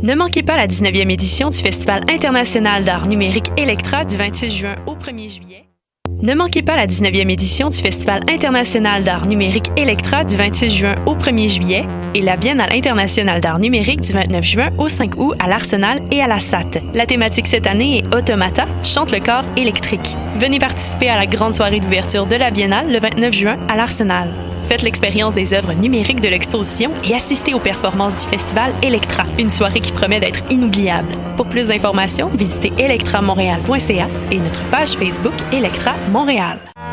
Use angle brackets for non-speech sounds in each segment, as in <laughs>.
Ne manquez pas la 19e édition du Festival international d'art numérique Electra du 26 juin au 1er juillet. Ne manquez pas la 19e édition du Festival international d'art numérique Electra du 26 juin au 1er juillet et la Biennale internationale d'art numérique du 29 juin au 5 août à l'Arsenal et à la SAT. La thématique cette année est Automata, chante le corps électrique. Venez participer à la grande soirée d'ouverture de la Biennale le 29 juin à l'Arsenal. Faites l'expérience des œuvres numériques de l'exposition et assistez aux performances du festival Electra, une soirée qui promet d'être inoubliable. Pour plus d'informations, visitez electramontréal.ca et notre page Facebook Electra Montréal.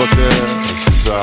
Oh, fuck it. Ça.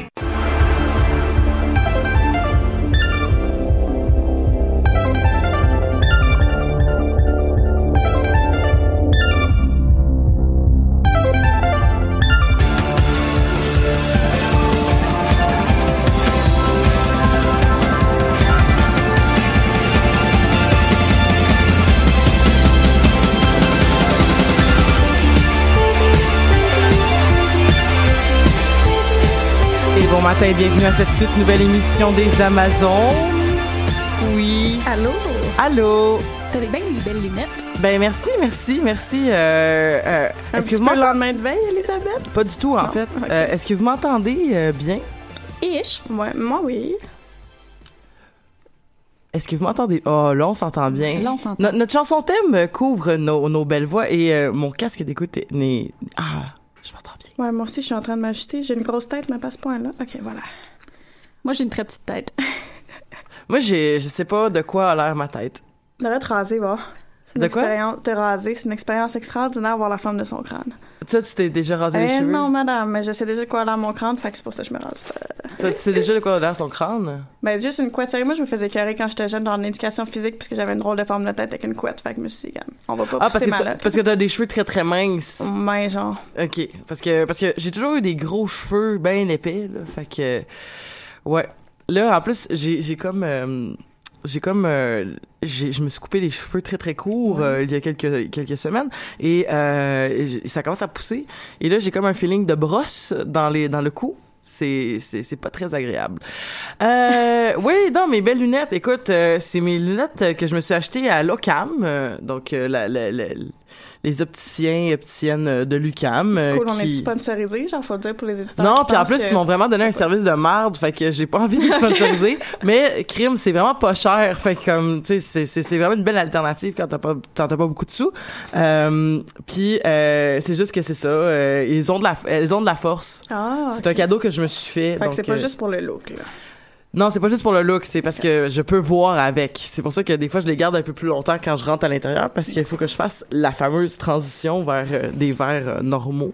Matin et bienvenue à cette toute nouvelle émission des Amazones. Oui. Allô? Allô? T'as bien des belles lunettes? Ben merci, merci, merci. Euh, euh, Un est-ce petit que vous peu le m'entendez? lendemain de veille, Elisabeth? Pas du tout en Non? fait. Euh, est-ce que vous m'entendez euh, bien? Ish. Ouais, moi, oui. Est-ce que vous m'entendez? Oh, là, on s'entend bien. Là, on s'entend. No- notre chanson thème couvre nos, nos belles voix et euh, mon casque d'écoute est- n'est... Ah. Ouais, moi aussi, je suis en train de m'ajuster. J'ai une grosse tête, mais pas ce point-là. OK, voilà. Moi, j'ai une très petite tête. Moi, j'ai, je sais pas de quoi a l'air ma tête. Devrait te raser, va. C'est une De quoi? expérience. Te raser, c'est une expérience extraordinaire voir la forme de son crâne. Toi, tu t'es déjà rasé les Eh cheveux? non, madame, mais je sais déjà de quoi a l'air mon crâne, fait que c'est pour ça que je me rase pas. Toi, tu sais déjà de quoi a l'air ton crâne? Ben, juste une couette. Sérieux, moi, je me faisais carrer quand j'étais jeune dans l'éducation physique parce que j'avais une drôle de forme de tête avec une couette. Fait que je me suis dit, on va pas Ah, parce pousser que, t'as, malade. parce que t'as des cheveux très très minces. Mais genre. Ok, parce que parce que j'ai toujours eu des gros cheveux bien épais là, fait que ouais. Là en plus j'ai j'ai comme euh, j'ai comme euh, je me suis coupé les cheveux très très courts euh, il y a quelques quelques semaines et euh, ça commence à pousser et là j'ai comme un feeling de brosse dans les dans le cou. C'est c'est c'est pas très agréable. Euh, <laughs> oui, non, mes belles lunettes. Écoute, euh, c'est mes lunettes que je me suis achetées à Locam, euh, donc euh, la, la, la- les opticiens et opticiennes euh, de l'UCAM. euh, Cool, on est sponsorisé, genre, faut le dire pour les éditeurs. Non, puis en plus, que- ils m'ont vraiment donné un service de merde, fait que j'ai pas envie de les <laughs> sponsoriser. mais crime, c'est vraiment pas cher, fait que comme, tu sais, c'est- vraiment une belle alternative quand t'as pas quand t'as pas beaucoup de sous. Euh, puis euh, c'est juste que c'est ça, euh, ils ont de la ils ont de la force. Ah, C'est un cadeau que je me suis fait. Fait que donc, c'est pas euh, juste pour le look, là. Non, c'est pas juste pour le look, c'est parce que je peux voir avec. C'est pour ça que des fois je les garde un peu plus longtemps quand je rentre à l'intérieur parce qu'il faut que je fasse la fameuse transition vers euh, des verres euh, normaux.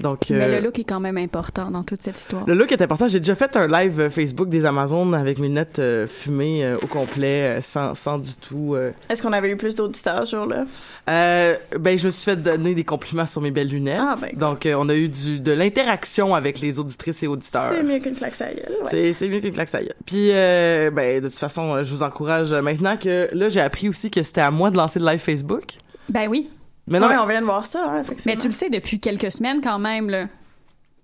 Donc Mais euh, le look est quand même important dans toute cette histoire. le look est important. J'ai déjà fait un live euh, Facebook des Amazones avec mes lunettes euh, fumées euh, au complet, euh, sans, sans du tout. euh. Est-ce qu'on avait eu plus d'auditeurs ce jour-là? Euh, ben, je me suis fait donner des compliments sur mes belles lunettes. Ah, ben. Donc, euh, on a eu du, de l'interaction avec les auditrices et auditeurs. C'est mieux qu'une claque à la gueule, ouais. C'est, c'est mieux qu'une claque ça gueule. Puis, euh, ben, de toute façon, euh, je vous encourage euh, maintenant que là, j'ai appris aussi que c'était à moi de lancer le live Facebook. Ben oui. Mais non, Ouais, mais- on vient de voir ça, hein, effectivement. Mais tu le sais depuis quelques semaines quand même, là.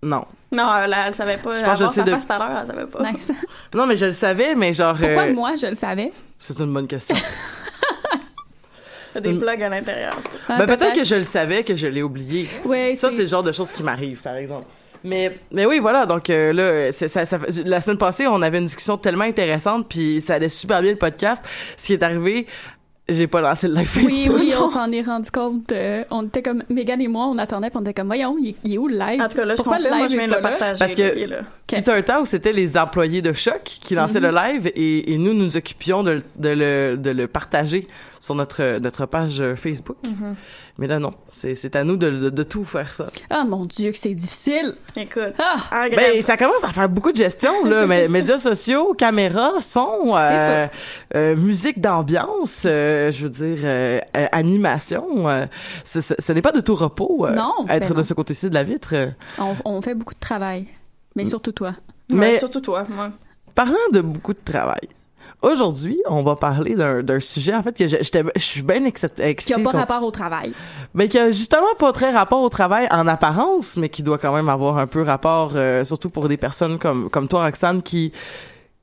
non. Non, elle, elle savait pas. Je pense que je pense sais tout à l'heure, elle savait pas. Nice. <laughs> Non, mais je le savais, mais genre. Pourquoi euh, moi, je le savais? C'est une bonne question. <laughs> Il y a des plugs à l'intérieur. c'est pour ça. Ah, ben, peut-être que je le savais, que je l'ai oublié. Ouais, Ça, c'est- c'est le genre de choses qui m'arrivent, par exemple. Mais, mais oui, voilà. Donc euh, là, c'est- ça, ça, la semaine passée, on avait une discussion tellement intéressante, puis ça allait super bien le podcast. Ce qui est arrivé, j'ai pas lancé le live Facebook. Oui, oui, on s'en est rendu compte. euh, on était comme, Megan et moi, on attendait, puis on était comme, voyons, il, est- il est où le live? En tout cas, là, je Pourquoi le confirme, moi, je viens de le partager. Parce que- là, il est là. Il y a un temps où c'était les employés de Choc qui lançaient le live et, et nous nous occupions de, le- de, le, de le partager sur notre, notre page euh, Facebook. Mais là, non. C'est c'est à nous de, de, de tout faire ça. Ah, mon Dieu, que c'est difficile. Écoute, Ah! en Ben, ça commence à faire beaucoup de gestion, là. <laughs> Mé- médias sociaux, caméra, son, euh, euh, musique d'ambiance, euh, je veux dire, euh, euh, animation. euh, ce n'est pas de tout repos, euh, Non, être ben de non. ce côté-ci de la vitre. On, on fait beaucoup de travail. Mais surtout toi. Ouais, Mais surtout toi, moi. parlant de beaucoup de travail, aujourd'hui, on va parler d'un sujet, en fait, que je- suis bien excit- Qui excitée. n'a pas rapport au travail. Mais qui a justement pas très rapport au travail en apparence, mais qui doit quand même avoir un peu rapport, euh, surtout pour des personnes comme comme toi, Roxane, qui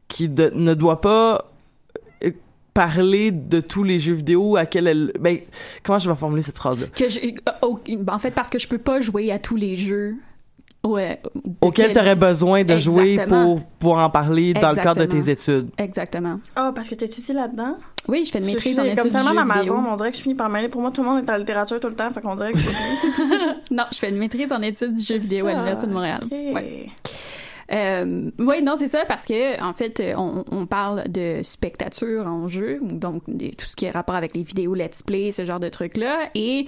qui de- ne doit pas euh, parler de tous les jeux vidéo à quel elle ben comment je vais formuler cette phrase là Que je, euh, au- en fait, parce que je peux pas jouer à tous les jeux. Ouais, auquel quel- tu aurais besoin de jouer Exactement. pour pouvoir en parler dans le cadre de tes études. Exactement. Ah, parce que t'étudies là-dedans? Oui, je fais une Je maîtrise suis en comme études du tellement jeu d'Amazon, vidéo. on dirait que je finis par mêler. Pour moi, tout le monde est en littérature tout le temps, fait qu'on dirait que c'est <laughs> Non, je fais une maîtrise en études du jeu vidéo à l'Université de Montréal. Ok. Ouais. Euh, oui, non, c'est ça, parce que en fait, on, on parle de spectature en jeu, donc de tout ce qui est rapport avec les vidéos let's play, ce genre de trucs-là. Et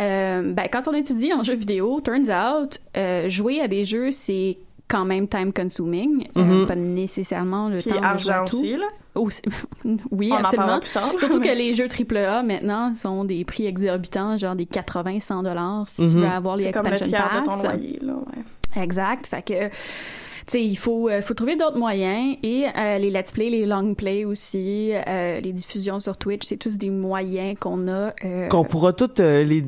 euh, ben, quand on étudie en jeu vidéo, turns out, euh, jouer à des jeux, c'est quand même time consuming, euh, Mhm. pas nécessairement le Puis temps de jouer à argent tout. aussi, là. <laughs> Oui, on absolument. parlera plus tard. Surtout que les jeux AAA maintenant sont des prix exorbitants, genre des 80-100 dollars si tu Mhm. veux avoir les C'est comme le expansion tiers de ton loyer, là, ouais. Exact. Fait que, sais, il faut, euh, faut trouver d'autres moyens et euh, les let's play, les long play aussi, euh, les diffusions sur Twitch, c'est tous des moyens qu'on a. euh, Qu'on pourra toutes euh, les,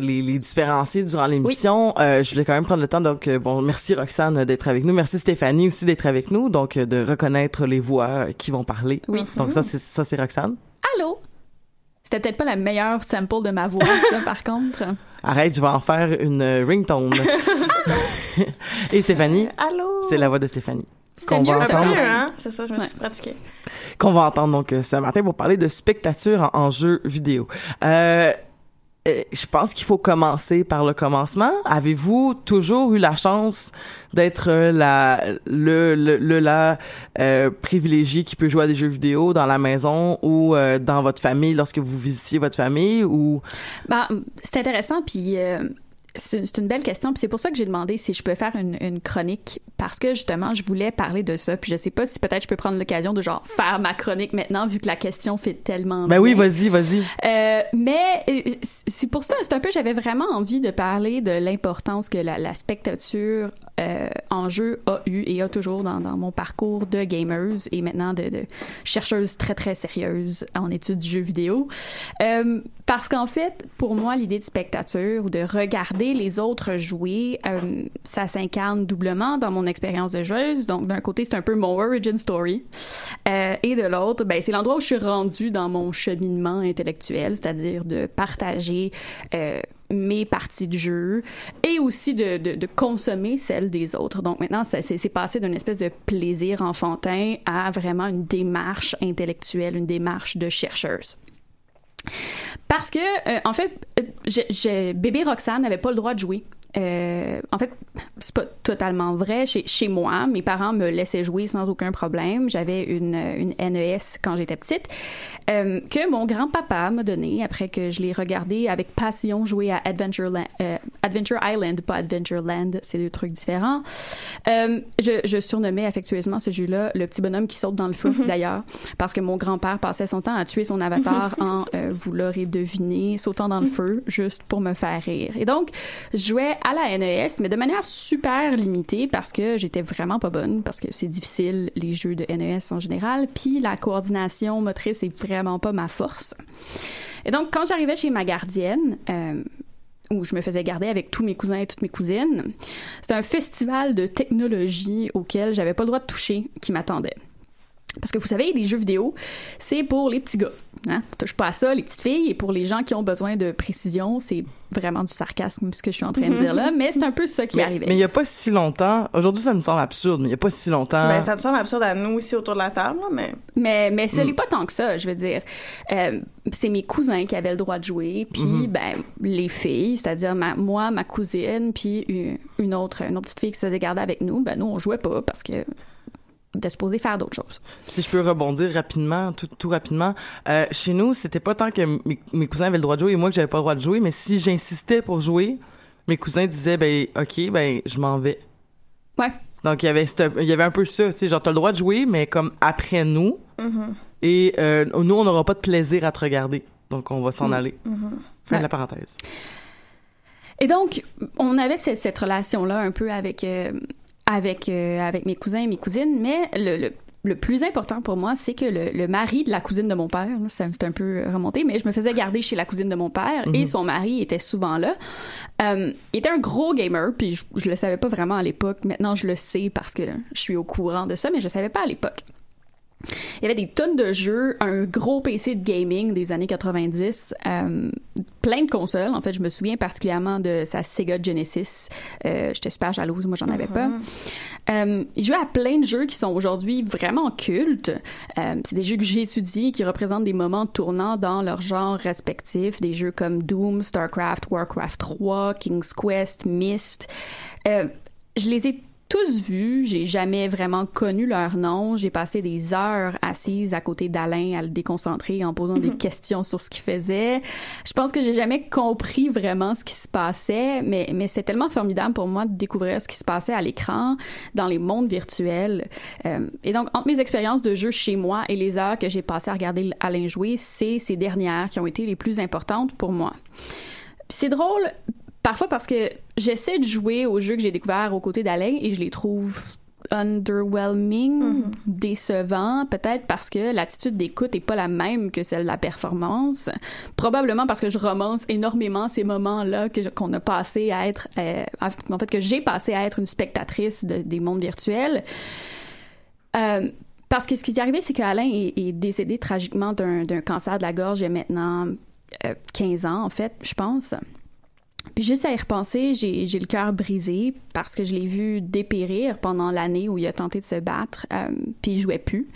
les, les différencier durant l'émission. Euh, je voulais quand même prendre le temps. Donc, bon, merci Roxane d'être avec nous. Merci Stéphanie aussi d'être avec nous. Donc, euh, de reconnaître les voix qui vont parler. Oui. Donc, ça, c'est ça, c'est Roxane. Allô? C'était peut-être pas la meilleure sample de ma voix, ça, par <laughs> contre. Arrête, je vais en faire une euh, ringtone. <laughs> Et Stéphanie, Allô? c'est la voix de Stéphanie. Qu'on va entendre. mieux, hein? C'est ça, je me Ouais. suis pratiquée. qu'on va entendre donc euh, ce matin pour parler de spectature en, en jeu vidéo. Euh, je pense qu'il faut commencer par le commencement. Avez-vous toujours eu la chance d'être euh, la le le, le la euh, privilégié qui peut jouer à des jeux vidéo dans la maison ou euh, dans votre famille lorsque vous visitiez votre famille ou? Ben, c'est intéressant, puis euh, c'est une belle question, puis c'est pour ça que j'ai demandé si je peux faire une, une chronique, parce que justement, je voulais parler de ça, puis je sais pas si peut-être je peux prendre l'occasion de genre faire ma chronique maintenant, vu que la question fait tellement ben oui vas-y vas-y Euh, mais euh, c'est pour ça, c'est un peu, j'avais vraiment envie de parler de l'importance que la, la spectature euh, en jeu a eu et a toujours dans, dans mon parcours de gamers et maintenant de, de chercheuse très très sérieuse en études du jeu vidéo. Euh, parce qu'en fait, pour moi, l'idée de spectature ou de regarder les autres jouer, euh, ça s'incarne doublement dans mon expérience de joueuse. Donc, d'un côté, c'est un peu mon origin story. Euh, et de l'autre, ben, c'est l'endroit où je suis rendue dans mon cheminement intellectuel, c'est-à-dire de partager euh, mes parties de jeu et aussi de, de, consommer celles des autres. Donc maintenant, c'est passé d'une espèce de plaisir enfantin à vraiment une démarche intellectuelle, une démarche de chercheuse. Parce que, euh, en fait, euh, bébé Roxane n'avait pas le droit de jouer. Euh, en fait, c'est pas totalement vrai. Chez, chez moi, mes parents me laissaient jouer sans aucun problème. J'avais une, une NES quand j'étais petite euh, que mon grand-papa m'a donné après que je l'ai regardé avec passion jouer à Adventure, Adventure Island, pas Adventureland, c'est deux trucs différents. Euh, je, je surnommais affectueusement ce jeu-là le petit bonhomme qui saute dans le feu, d'ailleurs, parce que mon grand-père passait son temps à tuer son avatar en, euh, vous l'aurez deviné, sautant dans le feu, juste pour me faire rire. Et donc, je jouais à la NES, mais de manière super limitée parce que j'étais vraiment pas bonne, parce que c'est difficile, les jeux de NES en général, puis la coordination motrice est vraiment pas ma force. Et donc, quand j'arrivais chez ma gardienne, euh, où je me faisais garder avec tous mes cousins et toutes mes cousines, c'était un festival de technologie auquel j'avais pas le droit de toucher qui m'attendait. Parce que vous savez, les jeux vidéo, c'est pour les petits gars. Hein? Touche pas à ça, les petites filles. Et pour les gens qui ont besoin de précision, c'est vraiment du sarcasme ce que je suis en train de dire là. Mais c'est un peu ça qui Mais arrivait. mais il y a pas si longtemps, aujourd'hui ça me semble absurde, mais il y a pas si longtemps. Ben, ça me semble absurde à nous aussi autour de la table, là, mais. Mais, mais ce Mm. n'est pas tant que ça, je veux dire. Euh, c'est mes cousins qui avaient le droit de jouer, puis Mhm. ben, les filles, c'est-à-dire ma, moi, ma cousine, puis une, une autre, une autre petite fille qui se faisait garder avec nous, ben nous, on jouait pas parce que on était supposé faire d'autres choses. Si je peux rebondir rapidement, tout, tout rapidement, euh, chez nous, c'était pas tant que mes, mes cousins avaient le droit de jouer et moi que j'avais pas le droit de jouer, mais si j'insistais pour jouer, mes cousins disaient ben ok, ben je m'en vais. Ouais. Donc il y avait il y avait un peu ça, tu sais, genre t'as le droit de jouer, mais comme après nous, Mhm. et euh, nous on n'aura pas de plaisir à te regarder, donc on va s'en Mm. aller. Mhm. Fin Ouais. de la parenthèse. Et donc, on avait cette, cette relation-là un peu avec, euh, avec, euh, avec mes cousins et mes cousines, mais le, le, le plus important pour moi, c'est que le, le mari de la cousine de mon père, ça c'est un peu remonté, mais je me faisais garder chez la cousine de mon père et Mhm. son mari était souvent là. Euh, il était un gros gamer, puis je, je le savais pas vraiment à l'époque. Maintenant, je le sais parce que je suis au courant de ça, mais je savais pas à l'époque. Il y avait des tonnes de jeux, un gros PC de gaming des années 90, euh, plein de consoles. En fait, je me souviens particulièrement de sa Sega Genesis. Euh, J'étais super jalouse, moi j'en avais pas. Euh, il jouait à plein de jeux qui sont aujourd'hui vraiment cultes. Euh, c'est des jeux que j'ai étudiés qui représentent des moments tournants dans leur genre respectif. Des jeux comme Doom, StarCraft, Warcraft 3, King's Quest, Myst. Euh, je les ai tous vus, j'ai jamais vraiment connu leur nom. J'ai passé des heures assise à côté d'Alain à le déconcentrer en posant des questions sur ce qu'il faisait. Je pense que j'ai jamais compris vraiment ce qui se passait, mais, mais c'est tellement formidable pour moi de découvrir ce qui se passait à l'écran, dans les mondes virtuels. Euh, et donc, entre mes expériences de jeu chez moi et les heures que j'ai passées à regarder Alain jouer, c'est ces dernières qui ont été les plus importantes pour moi. C'est drôle, parfois parce que j'essaie de jouer aux jeux que j'ai découverts aux côtés d'Alain et je les trouve underwhelming, décevants, peut-être parce que l'attitude d'écoute est pas la même que celle de la performance. Probablement parce que je romance énormément ces moments-là qu'on a passé à être, euh, en fait que j'ai passé à être une spectatrice de- des mondes virtuels. Euh, parce que ce qui est arrivé, c'est qu'Alain est, est décédé tragiquement d'un d'un cancer de la gorge il y a maintenant euh, 15 ans, en fait, je pense. Puis juste à y repenser, j'ai le cœur brisé parce que je l'ai vu dépérir pendant l'année où il a tenté de se battre, euh, puis il jouait plus.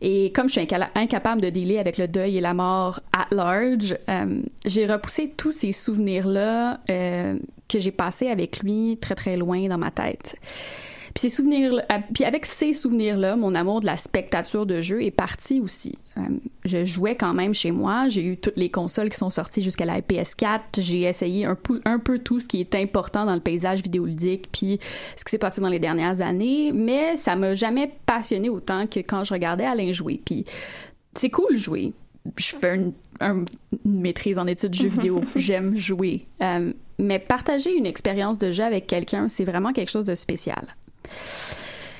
Et comme je suis inca- incapable de dealer avec le deuil et la mort at large, euh, j'ai repoussé tous ces souvenirs-là euh, que j'ai passés avec lui très très loin dans ma tête. Puis ces souvenirs, euh, puis avec ces souvenirs-là, mon amour de la spectature de jeu est parti aussi. Euh, je jouais quand même chez moi. J'ai eu toutes les consoles qui sont sorties jusqu'à la PS4. J'ai essayé un peu, un peu tout ce qui est important dans le paysage vidéoludique, puis ce qui s'est passé dans les dernières années. Mais ça m'a jamais passionné autant que quand je regardais Alain jouer. Puis c'est cool jouer. Je fais une, un- une maîtrise en études de jeux vidéo. J'aime jouer. Euh, mais partager une expérience de jeu avec quelqu'un, c'est vraiment quelque chose de spécial.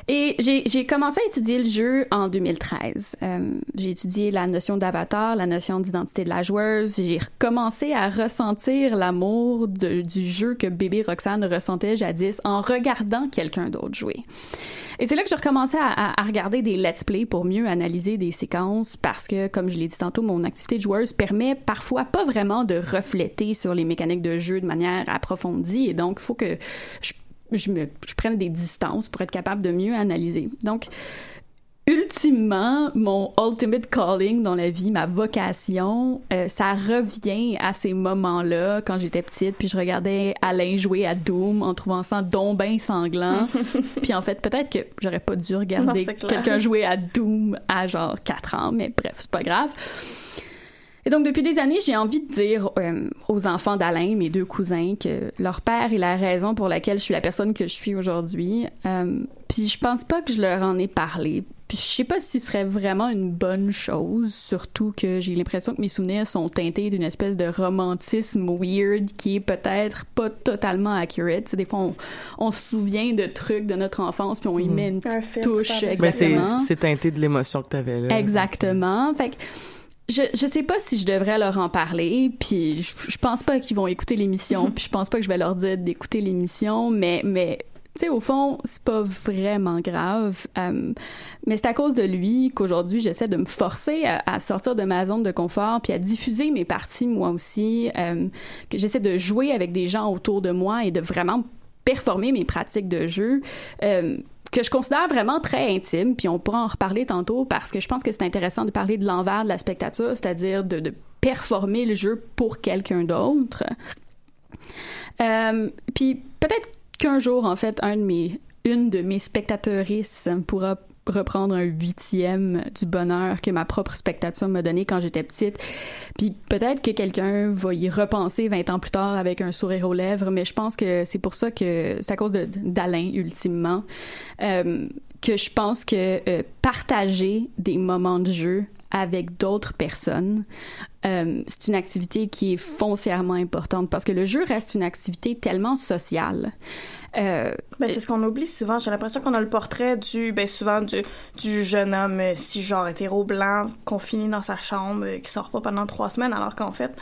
Et j'ai commencé à étudier le jeu en 2013. Euh, j'ai étudié la notion d'avatar, la notion d'identité de la joueuse. J'ai recommencé à ressentir l'amour du jeu que bébé Roxane ressentait jadis en regardant quelqu'un d'autre jouer. Et c'est là que j'ai recommencé à, à- à regarder des let's play pour mieux analyser des séquences parce que, comme je l'ai dit tantôt, mon activité de joueuse permet parfois pas vraiment de refléter sur les mécaniques de jeu de manière approfondie et donc il faut que je, je me je prenne des distances pour être capable de mieux analyser. Donc ultimement, mon ultimate calling dans la vie, ma vocation, euh, ça revient à ces moments-là quand j'étais petite, puis je regardais Alain jouer à Doom en trouvant ça donc ben sanglant. <laughs> puis en fait, peut-être que j'aurais pas dû regarder quelqu'un jouer à Doom à genre 4 ans, mais bref, c'est pas grave. Et donc, depuis des années, j'ai envie de dire euh, aux enfants d'Alain, mes deux cousins, que leur père est la raison pour laquelle je suis la personne que je suis aujourd'hui. Euh, puis je pense pas que je leur en ai parlé. Puis je sais pas si ce serait vraiment une bonne chose, surtout que j'ai l'impression que mes souvenirs sont teintés d'une espèce de romantisme weird qui est peut-être pas totalement accurate. Sais, des fois, on, on se souvient de trucs de notre enfance puis on y met une Un petite touche. par-dessus. Ben, c'est, Exactement. c'est teinté de l'émotion que t'avais là. Exactement. Fait que je, je sais pas si je devrais leur en parler, puis je, je pense pas qu'ils vont écouter l'émission, puis je pense pas que je vais leur dire d'écouter l'émission, mais mais tu sais au fond c'est pas vraiment grave, Euh, mais c'est à cause de lui qu'aujourd'hui j'essaie de me forcer à, à sortir de ma zone de confort puis à diffuser mes parties moi aussi, euh, que j'essaie de jouer avec des gens autour de moi et de vraiment performer mes pratiques de jeu. Euh, que je considère vraiment très intime, puis on pourra en reparler tantôt parce que je pense que c'est intéressant de parler de l'envers de la spectature, c'est-à-dire de, performer le jeu pour quelqu'un d'autre. Euh, puis peut-être qu'un jour, en fait, une de mes spectatrices pourra reprendre un huitième du bonheur que ma propre spectature m'a donné quand j'étais petite. Puis peut-être que quelqu'un va y repenser 20 ans plus tard avec un sourire aux lèvres, mais je pense que c'est pour ça que c'est à cause d'Alain, ultimement, euh, que je pense que euh, partager des moments de jeu avec d'autres personnes, euh, c'est une activité qui est foncièrement importante parce que le jeu reste une activité tellement sociale. Euh, Ben, c'est ce qu'on oublie souvent. J'ai l'impression qu'on a le portrait du, ben, souvent du, du jeune homme euh, si genre hétéro blanc, confiné dans sa chambre, euh, qui sort pas pendant trois semaines, alors qu'en fait,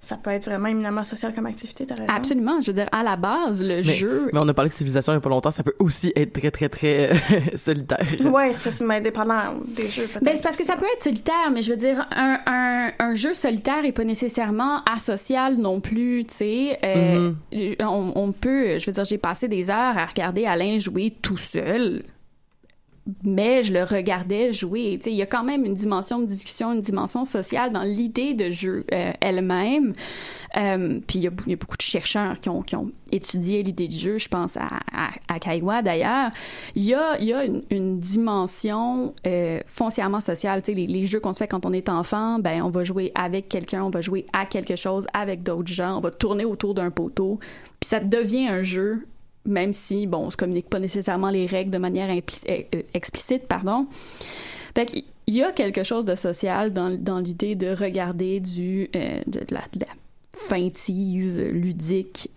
ça peut être vraiment éminemment social comme activité, t'as raison. absolument, je veux dire, à la base, le Mais, jeu... mais on a parlé de civilisation il y a pas longtemps, ça peut aussi être très, très, très euh, <laughs> solitaire. Ouais, ça, c'est mais dépendant des jeux, peut-être. Ben, c'est parce que ça peut être solitaire, mais je veux dire, un, un, un jeu solitaire est pas nécessairement asocial non plus, tu sais. Euh, on, on peut, je veux dire, j'ai passé des heures à regarder Alain jouer tout seul, mais je le regardais jouer. Il y a quand même une dimension de discussion, une dimension sociale dans l'idée de jeu euh, elle-même. Euh, puis il y, a, beaucoup de chercheurs qui ont, étudié l'idée du jeu. Je pense à, à, Kaiwa d'ailleurs. Il y a, une, dimension euh, foncièrement sociale. Les, les jeux qu'on se fait quand on est enfant, ben on va jouer avec quelqu'un, on va jouer à quelque chose avec d'autres gens, on va tourner autour d'un poteau, puis ça devient un jeu même si, bon, on se communique pas nécessairement les règles de manière euh, euh, explicite, pardon. Fait qu'il y a quelque chose de social dans, l'idée de regarder du, euh, de, la, feintise ludique,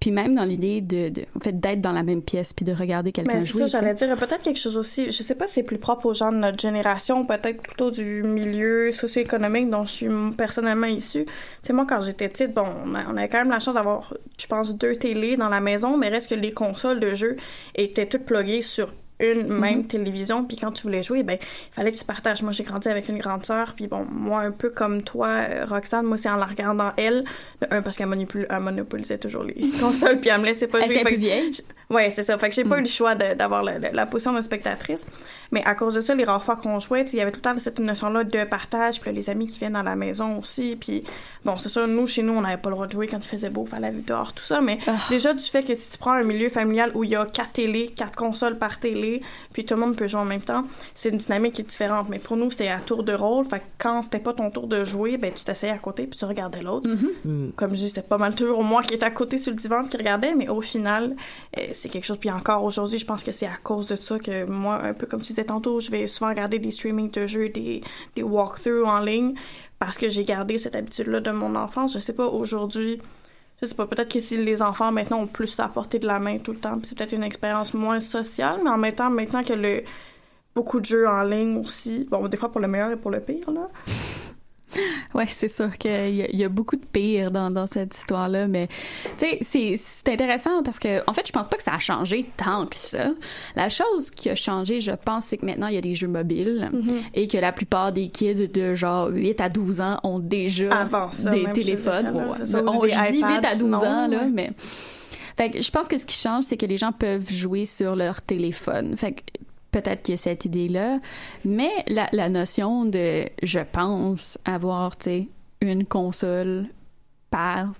puis même dans l'idée de, de, en fait, d'être dans la même pièce puis de regarder quelqu'un Mais c'est jouer. ça, j'allais dire peut-être quelque chose aussi. Je sais pas si c'est plus propre aux gens de notre génération, peut-être plutôt du milieu socio-économique dont je suis personnellement issue. Tu sais, moi, quand j'étais petite, bon, on, a- on avait quand même la chance d'avoir, je pense, deux télés dans la maison, mais reste que les consoles de jeux étaient toutes pluguées sur une même télévision, puis quand tu voulais jouer, ben, il fallait que tu partages. Moi, j'ai grandi avec une grande sœur, puis bon, moi, un peu comme toi, euh, Roxane, moi, c'est en la regardant elle, de un, parce qu'elle monopol- elle monopolisait toujours les <laughs> consoles, puis elle me laissait pas jouer. qu'elle est Fait plus vieille? Ouais, c'est ça. Fait que j'ai pas Mm. eu le choix de- d'avoir la, la- la position de spectatrice. Mais à cause de ça, les rares fois qu'on jouait, il y avait tout le temps cette notion-là de partage, puis là, les amis qui viennent dans la maison aussi. Puis bon, c'est ça, nous, chez nous, on n'avait pas le droit de jouer quand il faisait beau, fallait aller dehors, tout ça. Mais Ah. déjà, du fait que si tu prends un milieu familial où il y a quatre télés, quatre consoles par télé, puis tout le monde peut jouer en même temps, c'est une dynamique qui est différente. Mais pour nous, c'était à tour de rôle. Fait que quand c'était pas ton tour de jouer, ben tu t'essayais à côté, puis tu regardais l'autre Mm. comme je dis, c'était pas mal toujours moi qui étais à côté sur le divan qui regardait, mais au final, euh, c'est quelque chose. Puis encore aujourd'hui, je pense que c'est à cause de ça que moi, un peu comme tu disais tantôt, je vais souvent regarder des streamings de jeux, des, des walkthroughs en ligne, parce que j'ai gardé cette habitude-là de mon enfance. Je sais pas, aujourd'hui, je sais pas, peut-être que si les enfants maintenant ont plus à portée de la main tout le temps, c'est peut-être une expérience moins sociale, mais en même temps, maintenant que le beaucoup de jeux en ligne aussi, bon, des fois pour le meilleur et pour le pire, là. <laughs> Ouais, c'est sûr qu'il y, a- il y a beaucoup de pire dans, dans cette histoire-là, mais tu sais, c'est- c'est intéressant parce que, en fait, je pense pas que ça a changé tant que ça. La chose qui a changé, je pense, c'est que maintenant, il y a des jeux mobiles et que la plupart des kids de genre 8 à 12 ans ont déjà Avant ça, des je téléphones. Ouais, c'est ça, on, des je dis 8 à iPads, 12 ans, là, ouais. mais... Fait que je pense que ce qui change, c'est que les gens peuvent jouer sur leur téléphone. Fait que peut-être qu'il y a cette idée-là, mais la, la notion de je pense avoir, une console par,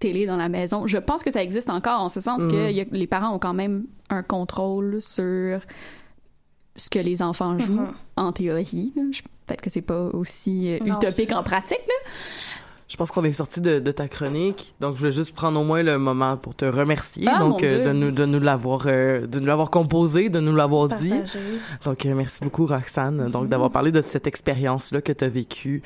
télé dans la maison, je pense que ça existe encore en ce sens que a- les parents ont quand même un contrôle sur ce que les enfants jouent Mhm. en théorie. Peut-être que c'est pas aussi euh, Non, utopique en pratique, là. Je pense qu'on est sorti de, de ta chronique, donc je voulais juste prendre au moins le moment pour te remercier, Ah, donc euh, de nous de nous l'avoir euh, de nous l'avoir composé, de nous l'avoir dit. Donc euh, merci beaucoup Roxane, donc d'avoir parlé de cette expérience là que tu as vécue.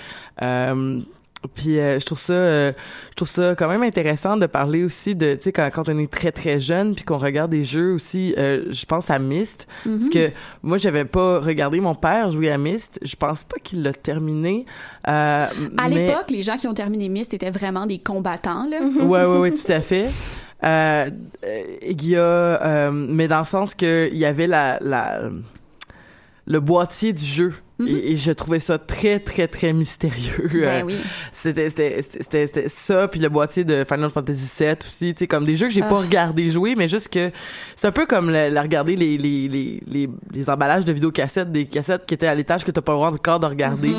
Puis euh, je trouve ça euh, je trouve ça quand même intéressant de parler aussi de tu sais quand, quand on est très très jeune puis qu'on regarde des jeux aussi euh, je pense à Myst parce que moi j'avais pas regardé mon père jouer à Myst, je pense pas qu'il l'a terminé À mais- l'époque, les gens qui ont terminé Myst étaient vraiment des combattants, là. Ouais, ouais, ouais, tout à fait. Il y a, mais dans le sens que il y avait la, la, le boîtier du jeu. Et, et je trouvais ça très, très, très mystérieux. Ben Euh, oui. C'était, ça, puis le boîtier de Final Fantasy VII aussi, tu sais, comme des jeux que j'ai pas Ah. regardé jouer, mais juste que c'est un peu comme la regarder les, les, les, les, les emballages de vidéocassettes, des cassettes qui étaient à l'étage que t'as pas le droit encore de regarder.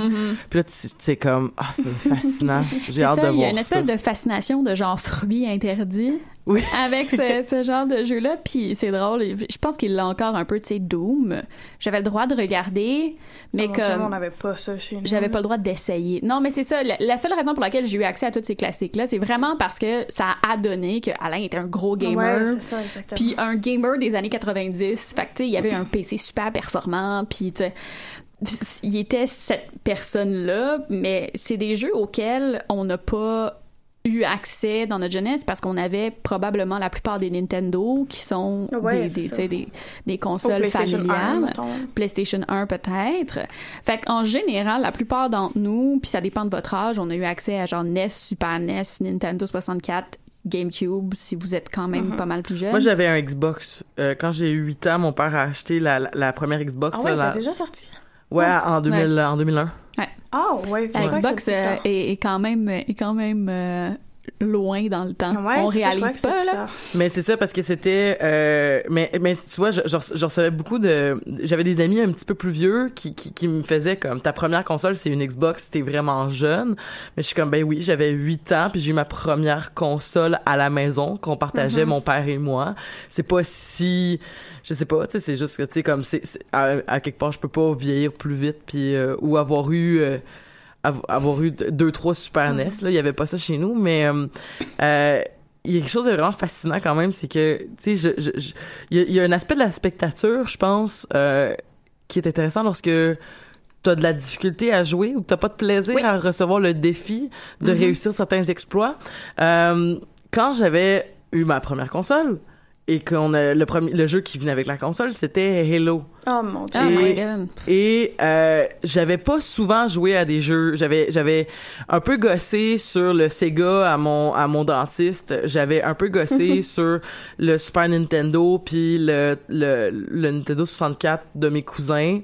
Puis là, tu sais, comme, ah, c'est <laughs> fascinant. J'ai hâte ça, de il y a voir une ça. espèce de fascination de genre fruits interdits Oui. <laughs> avec ce, <laughs> ce genre de jeu-là. Puis c'est drôle. Je pense qu'il l'a encore un peu, tu sais, Doom. J'avais le droit de regarder, mais Dieu, comme on n'avait pas ça chez nous. j'avais pas le droit d'essayer. Non, mais c'est ça. La, la seule raison pour laquelle j'ai eu accès à tous ces classiques-là, c'est vraiment parce que ça a donné que Alain était un gros gamer. Ouais, c'est ça, exactement. Puis un gamer des années 90. Fait que, tu sais, il y avait un PC super performant. Puis, tu il était cette personne-là, mais c'est des jeux auxquels on n'a pas eu accès dans notre jeunesse parce qu'on avait probablement la plupart des Nintendo qui sont Ouais, des, des, consoles PlayStation 1, familiales. mettons. PlayStation 1 peut-être. Fait qu'en général, la plupart d'entre nous, puis ça dépend de votre âge, on a eu accès à genre NES, Super NES, Nintendo 64, GameCube, si vous êtes quand même pas mal plus jeune. Moi, j'avais un Xbox. Euh, quand j'ai eu 8 ans, mon père a acheté la, la, la première Xbox. Ah ouais, là, la- déjà sorti? Ouais, en, 2000, en 2001. Ah ouais, La Xbox euh, est, est quand même est quand même euh, loin dans le temps. Ouais, on ça, réalise c'est pas là. Mais c'est ça parce que c'était... Euh, mais, mais tu vois, je, je, je recevais beaucoup de... J'avais des amis un petit peu plus vieux qui, qui, qui me faisaient comme, ta première console, c'est une Xbox, t'es vraiment jeune. Mais je suis comme, ben oui, j'avais 8 ans, puis j'ai eu ma première console à la maison qu'on partageait, mon père et moi. C'est pas si... Je sais pas, tu sais, c'est juste que, tu sais, comme, c'est... À, à quelque part, je peux pas vieillir plus vite, puis... euh, ou avoir eu... euh, avoir eu deux trois Super NES là il y avait pas ça chez nous mais euh, euh, il y a quelque chose de vraiment fascinant quand même c'est que tu sais je, je, je- il y, a, il y a un aspect de la spectature je pense euh, qui est intéressant lorsque t'as de la difficulté à jouer ou que t'as pas de plaisir Oui. à recevoir le défi de Mhm. réussir certains exploits euh, quand j'avais eu ma première console et qu'on a le premier le jeu qui venait avec la console c'était Halo Oh mon dieu. Oh my Et- god. et euh, j'avais pas souvent joué à des jeux. J'avais j'avais un peu gossé sur le Sega à mon à mon dentiste. J'avais un peu gossé <laughs> sur le Super Nintendo puis le, le le Nintendo 64 de mes cousins.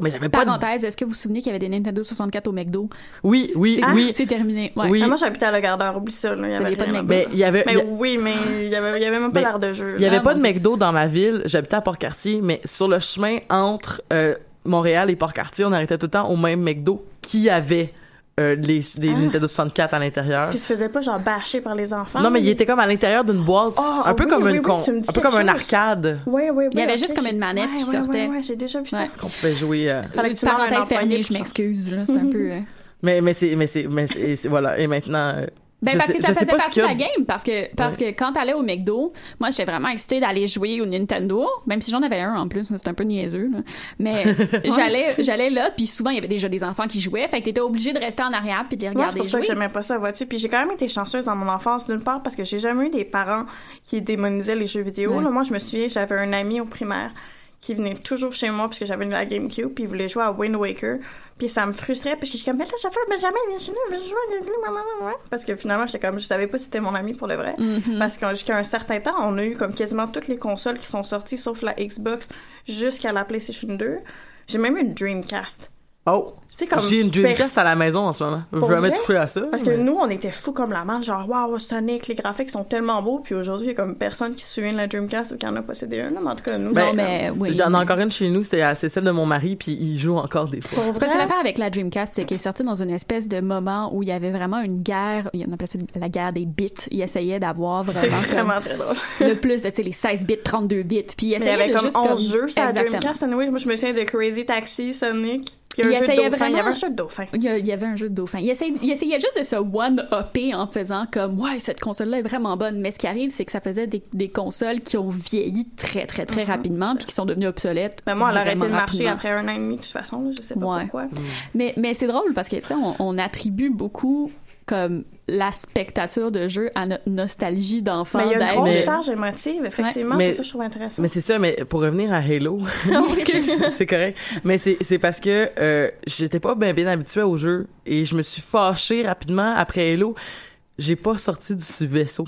Mais j'avais pas de... Parenthèse, est-ce que vous vous souvenez qu'il y avait des Nintendo 64 au McDo? Oui, oui, C'est- oui. C'est terminé. Ouais. Oui. Ah, moi, j'habitais à Le Gardeur, oublie ça. Là. Il y avait pas de McDo? Mais il y avait Mais il y a- oui, mais il y avait, il y avait même pas l'air de jeu. il y avait Ah, pas de Dieu. McDo dans ma ville. J'habitais à Port-Cartier, mais sur le chemin entre euh, Montréal et Port-Cartier, on arrêtait tout le temps au même McDo qui avait euh, les, les Ah. Nintendo 64 à l'intérieur. Puis il se faisait pas genre bâcher par les enfants. Non, mais il était comme à l'intérieur d'une boîte, Ah, un peu oui, comme oui, une oui, con- un peu comme un arcade Oui, oui, oui. Il y avait juste comme une manette ouais, qui ouais, sortait. Ouais, j'ai déjà vu ça. Ouais. qu'on pouvait jouer. euh, Fallait que tu Parenthèse fermée, je m'excuse, là. C'est un <laughs> peu. euh, Mais mais c'est mais c'est mais voilà et maintenant euh, Ben, Je parce sais- que ça faisait partie de la game. Parce que, parce que quand t'allais au McDo, moi, j'étais vraiment excitée d'aller jouer au Nintendo, même si j'en avais un en plus, c'était un peu niaiseux, là. Mais <laughs> j'allais, j'allais là, puis souvent, il y avait déjà des enfants qui jouaient, fait que t'étais obligé de rester en arrière puis de les Moi, c'est regarder pour ça que j'aimais pas ça, vois-tu. Puis j'ai quand même été chanceuse dans mon enfance, d'une part, parce que j'ai jamais eu des parents qui démonisaient les jeux vidéo. Ouais. Là, moi, je me souviens, j'avais un ami au primaire qui venait toujours chez moi parce que j'avais la GameCube, puis il voulait jouer à Wind Waker. Puis ça me frustrait, puis je suis comme, mais là, ça fait Benjamin, nous, viens jouer à GameCube. Parce que finalement, j'étais comme, je savais pas si c'était mon ami pour le vrai. Mhm. Parce que jusqu'à un certain temps, on a eu comme quasiment toutes les consoles qui sont sorties, sauf la Xbox, jusqu'à la PlayStation 2. J'ai même eu une Dreamcast. Oh, comme j'ai une Dreamcast à la maison en ce moment. Je Pour vais jamais toucher à ça. Parce que mais- nous, on était fous comme la main, genre, waouh, Sonic, les graphiques sont tellement beaux, puis aujourd'hui, il y a comme personne qui se souvient de la Dreamcast ou qui en a possédé un, là, mais en tout cas, nous, Ben, Non, mais oui. J'en ai encore une chez nous, c'est c'est celle de mon mari, puis il joue encore des fois. parce que l'affaire avec la Dreamcast, c'est qu'elle est sortie dans une espèce de moment où il y avait vraiment une guerre, on appelait ça la guerre des bits. Il essayait d'avoir c'est vraiment, vraiment très drôle. le plus de, tu sais, les 16 bits, 32 bits. Puis il Mais il y avait de comme juste 11 jeux sur la. Dreamcast, anyway. Moi, je me souviens de Crazy Taxi, Sonic, puis un Il jeu de essayait dauphin. Il y avait un jeu de dauphin. Il y, a- il y avait un jeu de dauphin. Il essayait, il essayait juste de se one-upper en faisant comme ouais cette console là est vraiment bonne. Mais ce qui arrive c'est que ça faisait des, des consoles qui ont vieilli très très très rapidement puis qui sont devenues obsolètes. Mais moi, elle a arrêté de marcher rapidement. après un an et demi, de toute façon, là, je sais pas Ouais. pourquoi. Mais mais c'est drôle parce que tu sais on, on attribue beaucoup comme la spectature de jeu à notre nostalgie d'enfant. Mais il y a une grosse Mais- charge émotive, effectivement, c'est ça que je trouve intéressant. Mais c'est ça, mais pour revenir à Halo, <laughs> <laughs> c'est correct. Mais c'est c'est parce que euh, j'étais pas bien bien habituée au jeu et je me suis fâchée rapidement après Halo. J'ai pas sorti du vaisseau.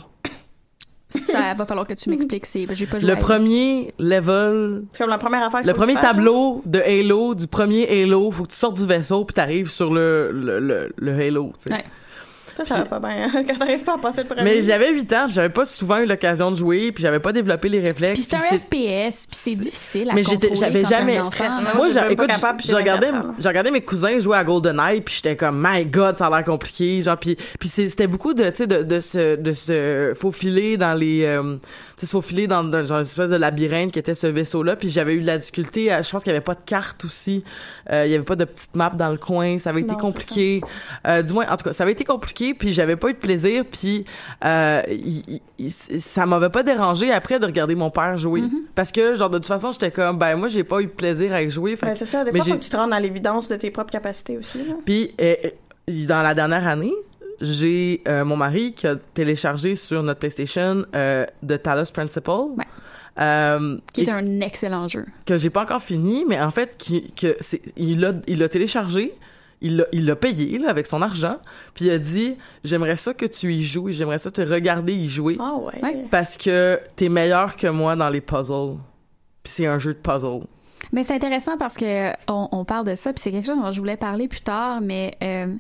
Ça va falloir que tu m'expliques. C'est j'ai pas joué. Le à- premier level, C'est comme la première affaire le faut que tu premier fasses, tableau de Halo, du premier Halo, faut que tu sortes du vaisseau puis t'arrives sur le, le, le, le Halo, tu sais. Ouais. Ça, ça va pas bien. hein, Quand t'arrives pas à passer le premier. Mais j'avais 8 ans, j'avais pas souvent eu l'occasion de jouer, puis j'avais pas développé les réflexes. Puis c'est un FPS, puis c'est difficile à Mais j'avais jamais enfant. Moi, je écoute, capable, j'ai j'ai regardé, 24 ans, là. j'ai regardé mes cousins jouer à GoldenEye, puis j'étais comme, my God, ça a l'air compliqué, genre, puis, puis c'était beaucoup de, tu sais, de, de se, de se faufiler dans les, euh, se faufiler dans, dans une espèce de labyrinthe qui était ce vaisseau-là, puis j'avais eu de la difficulté, à- je pense qu'il y avait pas de carte aussi, euh, il y avait pas de petite map dans le coin, ça avait été Non, compliqué, euh, du moins, en tout cas, ça avait été compliqué, puis j'avais pas eu de plaisir, puis euh, il- ça m'avait pas dérangé après de regarder mon père jouer, Mm-hmm. parce que, genre, de toute façon, j'étais comme, ben, moi, j'ai pas eu de plaisir à y jouer, Ben, c'est ça, des fois, faut que tu te rendes dans l'évidence de tes propres capacités aussi. Puis euh, euh, dans la dernière année, j'ai euh, mon mari qui a téléchargé sur notre PlayStation euh, The Talos Principle. Ouais. euh, Qui est un excellent jeu. que j'ai pas encore fini, mais en fait, qui, que c'est, il l'a, il l'a téléchargé, il l'a, il l'a payé là, avec son argent, puis il a dit j'aimerais ça que tu y joues j'aimerais ça te regarder y jouer Ah ouais. Ouais. parce que t'es meilleur que moi dans les puzzles. Puis c'est un jeu de puzzle. Mais c'est intéressant parce que on, on parle de ça, puis c'est quelque chose dont je voulais parler plus tard, mais euh,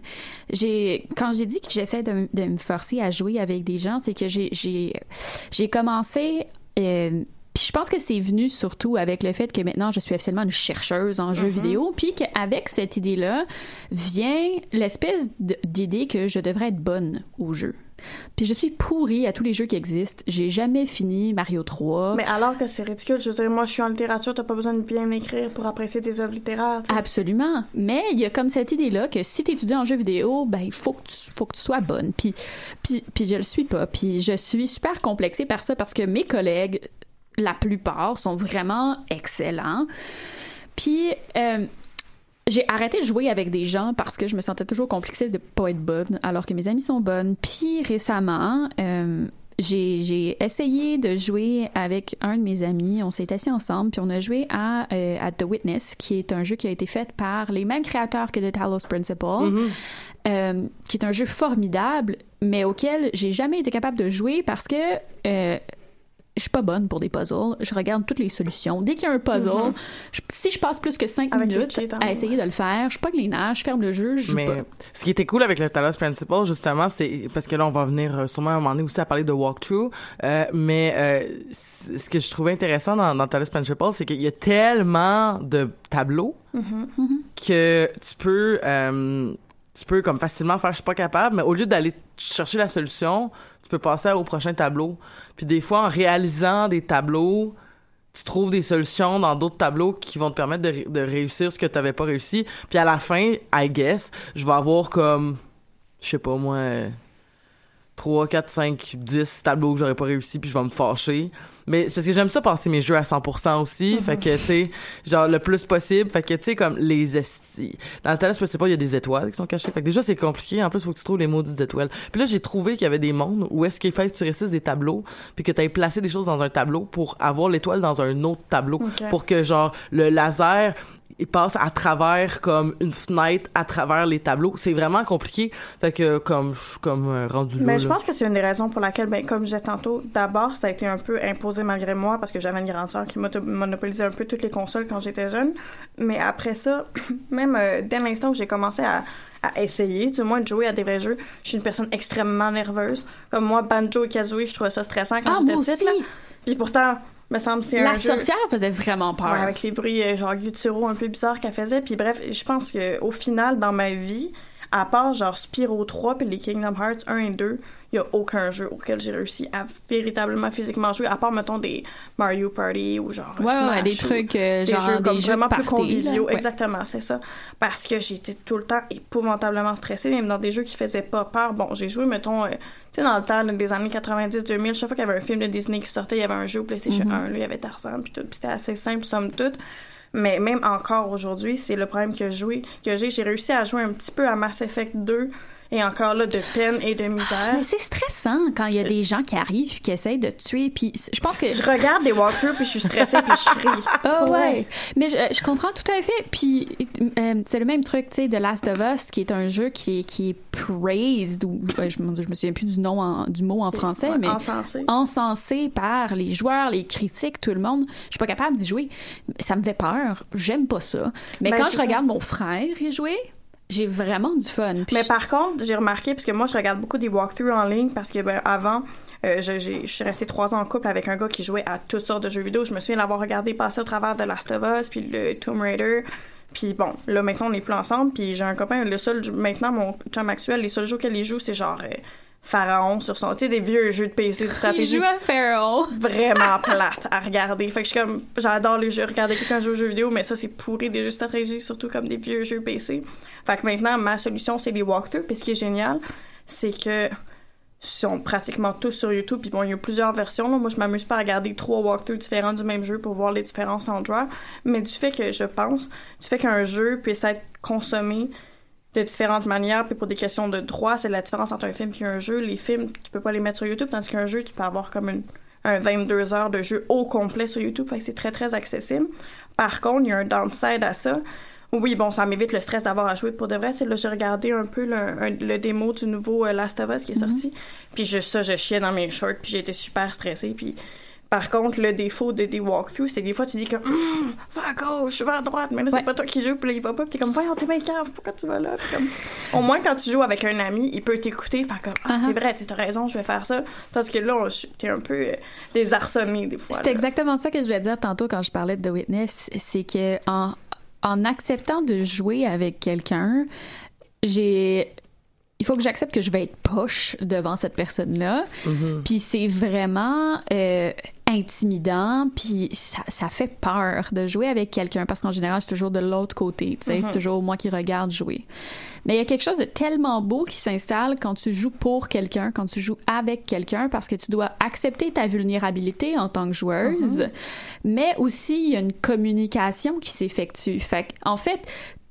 j'ai quand j'ai dit que j'essaie de, de me forcer à jouer avec des gens, c'est que j'ai j'ai commencé euh, puis je pense que c'est venu surtout avec le fait que maintenant je suis officiellement une chercheuse en jeux vidéo, puis qu'avec cette idée-là vient l'espèce d'idée que je devrais être bonne au jeu. Puis je suis pourrie à tous les jeux qui existent. J'ai jamais fini Mario 3. Mais alors que c'est ridicule, je veux dire, moi je suis en littérature, t'as pas besoin de bien écrire pour apprécier tes œuvres littéraires. Absolument. Mais il y a comme cette idée-là que si tu étudies en jeu vidéo, ben il faut que tu, faut que tu sois bonne. Puis, puis, puis je le suis pas. Puis je suis super complexée par ça parce que mes collègues, la plupart, sont vraiment excellents. Puis euh, j'ai arrêté de jouer avec des gens parce que je me sentais toujours complexée de pas être bonne alors que mes amis sont bonnes. Puis récemment, euh, j'ai, j'ai essayé de jouer avec un de mes amis. On s'est assis ensemble, puis on a joué à, euh, à The Witness, qui est un jeu qui a été fait par les mêmes créateurs que The Talos Principle, euh, qui est un jeu formidable, mais auquel j'ai jamais été capable de jouer parce que euh, je suis pas bonne pour des puzzles. Je regarde toutes les solutions. Dès qu'il y a un puzzle, je- si je passe plus que 5 Avec minutes cheats, à essayer de le faire, je pogne les nerfs, je ferme le jeu, je Mais pas. ce qui était cool avec le Talos Principle, justement, c'est parce que là, on va venir euh, sûrement à un moment donné aussi à parler de walkthrough. Euh, mais euh, ce que je trouvais intéressant dans, dans Talos Principle, c'est qu'il y a tellement de tableaux que tu peux euh, tu peux comme facilement faire je suis pas capable, mais au lieu d'aller chercher la solution, peux passer au prochain tableau. Puis des fois, en réalisant des tableaux, tu trouves des solutions dans d'autres tableaux qui vont te permettre de, ré- de réussir ce que tu n'avais pas réussi. Puis à la fin, I guess, je vais avoir comme, je sais pas moi, 3, 4, 5, 10 tableaux que j'aurais pas réussi puis je vais me fâcher. Mais c'est parce que j'aime ça passer mes jeux à 100% aussi. Fait que, tu sais, genre le plus possible. Fait que, tu sais, comme les esti... Dans le talent, je sais pas, il y a des étoiles qui sont cachées. Fait que déjà, c'est compliqué. En plus, faut que tu trouves les maudites étoiles. Puis là, j'ai trouvé qu'il y avait des mondes où est-ce qu'il fallait que tu réussisses des tableaux puis que tu placé des choses dans un tableau pour avoir l'étoile dans un autre tableau. Pour que, genre, le laser il passe à travers comme une fenêtre à travers les tableaux c'est vraiment compliqué fait que comme je suis comme euh, rendu là, Mais je là. pense que c'est une des raisons pour laquelle, ben, comme je disais tantôt, d'abord, ça a été un peu imposé malgré moi parce que j'avais une grande sœur qui monopolisait un peu toutes les consoles quand j'étais jeune. Mais après ça, <clears throat> même euh, dès l'instant où j'ai commencé à, à essayer, du moins, de jouer à des vrais jeux, je suis une personne extrêmement nerveuse. Comme moi, Banjo et Kazooie, je trouvais ça stressant quand Ah, j'étais petite. aussi. là. Puis pourtant, me semble c'est La jeu... sorcière faisait vraiment peur. Ouais, avec les bruits euh, genre gutturaux un peu bizarres qu'elle faisait. Puis bref, je pense que au final, dans ma vie, à part genre Spyro 3 puis les Kingdom Hearts 1 et 2, il y a aucun jeu auquel j'ai réussi à véritablement physiquement jouer, à part, mettons, des Mario Party ou genre Ouais, des trucs, euh, des genre jeux des comme jeux vraiment plus conviviaux. Ouais. Exactement, c'est ça. Parce que j'étais tout le temps épouvantablement stressée, même dans des jeux qui faisaient pas peur. Bon, j'ai joué, mettons, euh, tu sais, dans le temps des années 90-2000, chaque fois qu'il y avait un film de Disney qui sortait, il y avait un jeu au PlayStation Mhm. 1, là, il y avait Tarzan, puis tout, puis c'était assez simple, somme toute. Mais même encore aujourd'hui, c'est le problème que, joué, que j'ai. J'ai réussi à jouer un petit peu à Mass Effect 2, et encore là, de peine et de misère. Mais c'est stressant quand il y a des gens qui arrivent qui essayent de tuer. Puis je pense que Je regarde des walkthroughs, puis je suis stressée, puis je crie. <laughs> Ah ouais. Mais je, je comprends tout à fait. Puis euh, c'est le même truc, tu sais, de Last of Us, qui est un jeu qui est, qui est praised, ou euh, je, je me souviens plus du nom en- du mot en français, Ouais, mais encensé. encensé par les joueurs, les critiques, tout le monde. Je suis pas capable d'y jouer. Ça me fait peur. J'aime pas ça. Mais Ben, quand je ça. regarde mon frère y jouer, j'ai vraiment du fun. Puis Mais par contre, j'ai remarqué, parce que moi, je regarde beaucoup des walkthroughs en ligne, parce que ben, avant, euh, je, suis restée trois ans en couple avec un gars qui jouait à toutes sortes de jeux vidéo. Je me souviens l'avoir regardé passer au travers de Last of Us, puis le Tomb Raider. Puis bon, là, maintenant, on n'est plus ensemble, puis j'ai un copain, le seul, maintenant, mon chum actuel, les seuls jeux qu'elle joue, c'est genre euh, Pharaon sur son, tu sais, des vieux jeux de PC de il stratégie joue à Pharaoh. vraiment plate à regarder. Fait que je suis comme, j'adore les jeux, regarder quelqu'un jouer aux jeux vidéo, mais ça, c'est pourri des jeux de stratégie, surtout comme des vieux jeux PC. Fait que maintenant, ma solution, c'est les walkthroughs. Puis ce qui est génial, c'est que ils sont pratiquement tous sur YouTube. Puis bon, il y a plusieurs versions. là. Moi, je m'amuse pas à regarder trois walkthroughs différents du même jeu pour voir les différences en joueurs. Mais du fait que, je pense, du fait qu'un jeu puisse être consommé de différentes manières, puis pour des questions de droit, c'est la différence entre un film et un jeu. Les films, tu peux pas les mettre sur YouTube, tandis qu'un jeu, tu peux avoir comme une, un 22 heures de jeu au complet sur YouTube, fait que c'est très, très accessible. Par contre, il y a un downside à ça. Oui, bon, ça m'évite le stress d'avoir à jouer pour de vrai. C'est là, j'ai regardé un peu le, un- le démo du nouveau euh, Last of Us qui est sorti. Puis je, ça, je chiais dans mes shorts, puis j'étais super stressée. Puis par contre, le défaut de des walkthroughs, c'est que des fois, tu dis que Hum, va à gauche, va à droite, mais là, Ouais. c'est pas toi qui joues, puis là, il va pas, puis t'es comme, voyons, t'es bien cave, pourquoi tu vas là? Puis comme, <laughs> au moins, quand tu joues avec un ami, il peut t'écouter, faire comme, ah, Uh-huh. c'est vrai, tu as raison, je vais faire ça. Tandis que là, on- t'es un peu euh, désarçonné, des fois. C'est exactement ça que je voulais dire tantôt quand je parlais de The Witness, c'est que en, en acceptant de jouer avec quelqu'un, j'ai il faut que j'accepte que je vais être poche devant cette personne-là. Puis c'est vraiment euh, intimidant, puis ça, ça fait peur de jouer avec quelqu'un parce qu'en général, c'est toujours de l'autre côté, tu sais, c'est toujours moi qui regarde jouer. Mais il y a quelque chose de tellement beau qui s'installe quand tu joues pour quelqu'un, quand tu joues avec quelqu'un, parce que tu dois accepter ta vulnérabilité en tant que joueuse, mais aussi il y a une communication qui s'effectue. Fait en fait,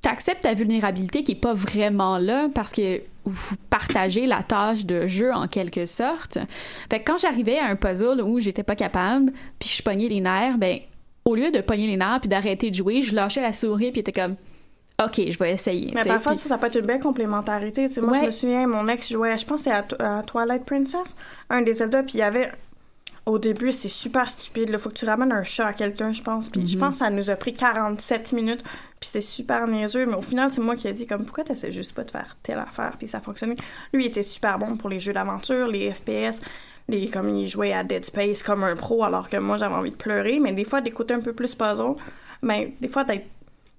t'acceptes ta vulnérabilité qui est pas vraiment là parce que vous partagez la tâche de jeu en quelque sorte. Fait que quand j'arrivais à un puzzle où j'étais pas capable, puis je pognais les nerfs, ben au lieu de pogner les nerfs puis d'arrêter de jouer, je lâchais la souris puis était comme OK, je vais essayer. Mais parfois, puis- ça, ça peut être une belle complémentarité. Moi, Ouais. je me souviens, mon ex jouait, je pense, à, à Twilight Princess, un des Zelda, puis il y avait. Au début, c'est super stupide. Il faut que tu ramènes un chat à quelqu'un, je pense. Puis je pense que ça nous a pris 47 minutes. Puis c'était super niaiseux. Mais au final, c'est moi qui ai dit, comme, pourquoi t'essaies juste pas de faire telle affaire? Puis ça fonctionnait. Lui, il était super bon pour les jeux d'aventure, les FPS. Les, comme il jouait à Dead Space comme un pro, alors que moi, j'avais envie de pleurer. Mais des fois, d'écouter un peu plus puzzle, mais des fois, d'être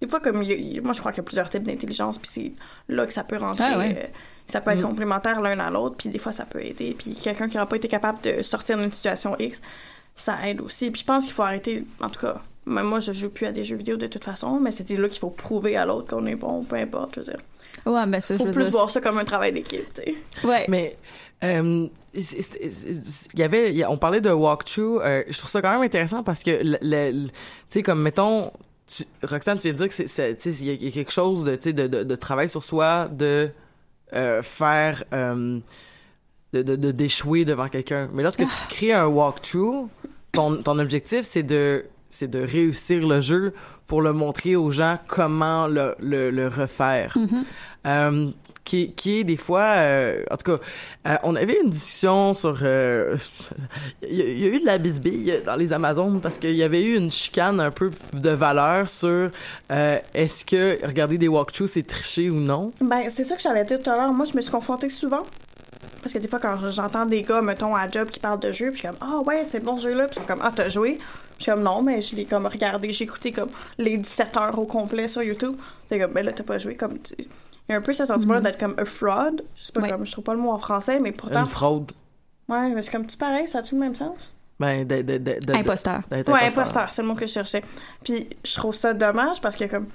des fois, comme il y a- il- moi, je crois qu'il y a plusieurs types d'intelligence, puis c'est là que ça peut rentrer. Ah ouais. Ça peut être complémentaire l'un à l'autre, puis des fois, ça peut aider. Puis quelqu'un qui n'aura pas été capable de sortir d'une situation X, ça aide aussi. Puis je pense qu'il faut arrêter, en tout cas, même moi, je joue plus à des jeux vidéo de toute façon, mais c'était là qu'il faut prouver à l'autre qu'on est bon, peu importe. Je veux dire, Ouais, mais ça faut je veux plus dire, voir ça comme un travail d'équipe, tu sais. Ouais. Mais euh, il y avait il y a- on parlait de walkthrough euh, je trouve ça quand même intéressant parce que le, le- le- tu sais comme mettons tu, Roxane tu viens de dire que c'est c'est- tu sais il y, a- il y a quelque chose de tu sais de, de, de travail sur soi de euh, faire euh, de de- de- d'échouer devant quelqu'un. Mais lorsque tu <laughs> crées un walkthrough ton ton objectif c'est de c'est de réussir le jeu pour le montrer aux gens comment le le, le refaire. Euh, qui, qui est des fois, euh, en tout cas, euh, on avait une discussion sur, euh, <laughs> il y, a- eu de la bisbille dans les Amazones parce qu'il y avait eu une chicane un peu de valeur sur euh, est-ce que regarder des walkthroughs c'est tricher ou non? Ben, c'est ça que j'allais dire tout à l'heure. Moi, je me suis confrontée souvent. Parce que des fois, quand j'entends des gars, mettons, à job qui parlent de jeu, puis je suis comme, ah ouais, c'est bon ce jeu-là. Puis comme, ah, t'as joué? Puis je suis comme, non, mais je l'ai comme regardé, j'ai écouté comme les 17 heures au complet sur YouTube. C'est comme, ben là, t'as pas joué. Comme, tu- il y a un peu ce sentiment d'être comme a fraud. Je sais pas, Ouais. comme, je trouve pas le mot en français, mais pourtant. Une fraude. Ouais, mais c'est comme, tu pareil, ça a-tu le même sens? Ben, de, de, de, de- Imposteur. Ouais, imposteur, c'est le mot que je cherchais. Puis je trouve ça dommage parce que comme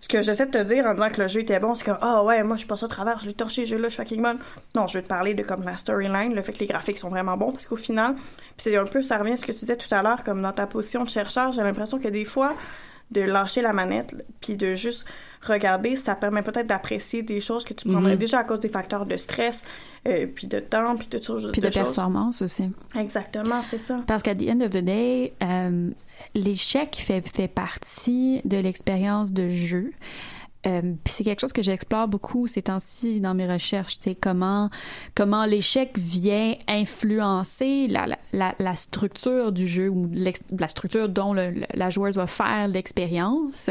ce que j'essaie de te dire en disant que le jeu était bon, c'est comme ah ouais, moi je passe au travers, je l'ai torché, ce jeu-là, je suis fucking bonne. Non, je veux te parler de comme la storyline, le fait que les graphiques sont vraiment bons parce qu'au final, puis c'est un peu ça revient à ce que tu disais tout à l'heure comme dans ta position de chercheur, j'ai l'impression que des fois de lâcher la manette puis de juste regarder, ça permet peut-être d'apprécier des choses que tu prendrais déjà à cause des facteurs de stress, euh, puis de temps, puis toutes choses Puis de, performance aussi. Exactement, c'est ça. Parce qu'à the end of the day, euh, l'échec fait, fait partie de l'expérience de jeu. Euh, puis c'est quelque chose que j'explore beaucoup ces temps-ci dans mes recherches, sais, comment comment l'échec vient influencer la, la, la, structure du jeu ou la structure dont le- la joueuse va faire l'expérience.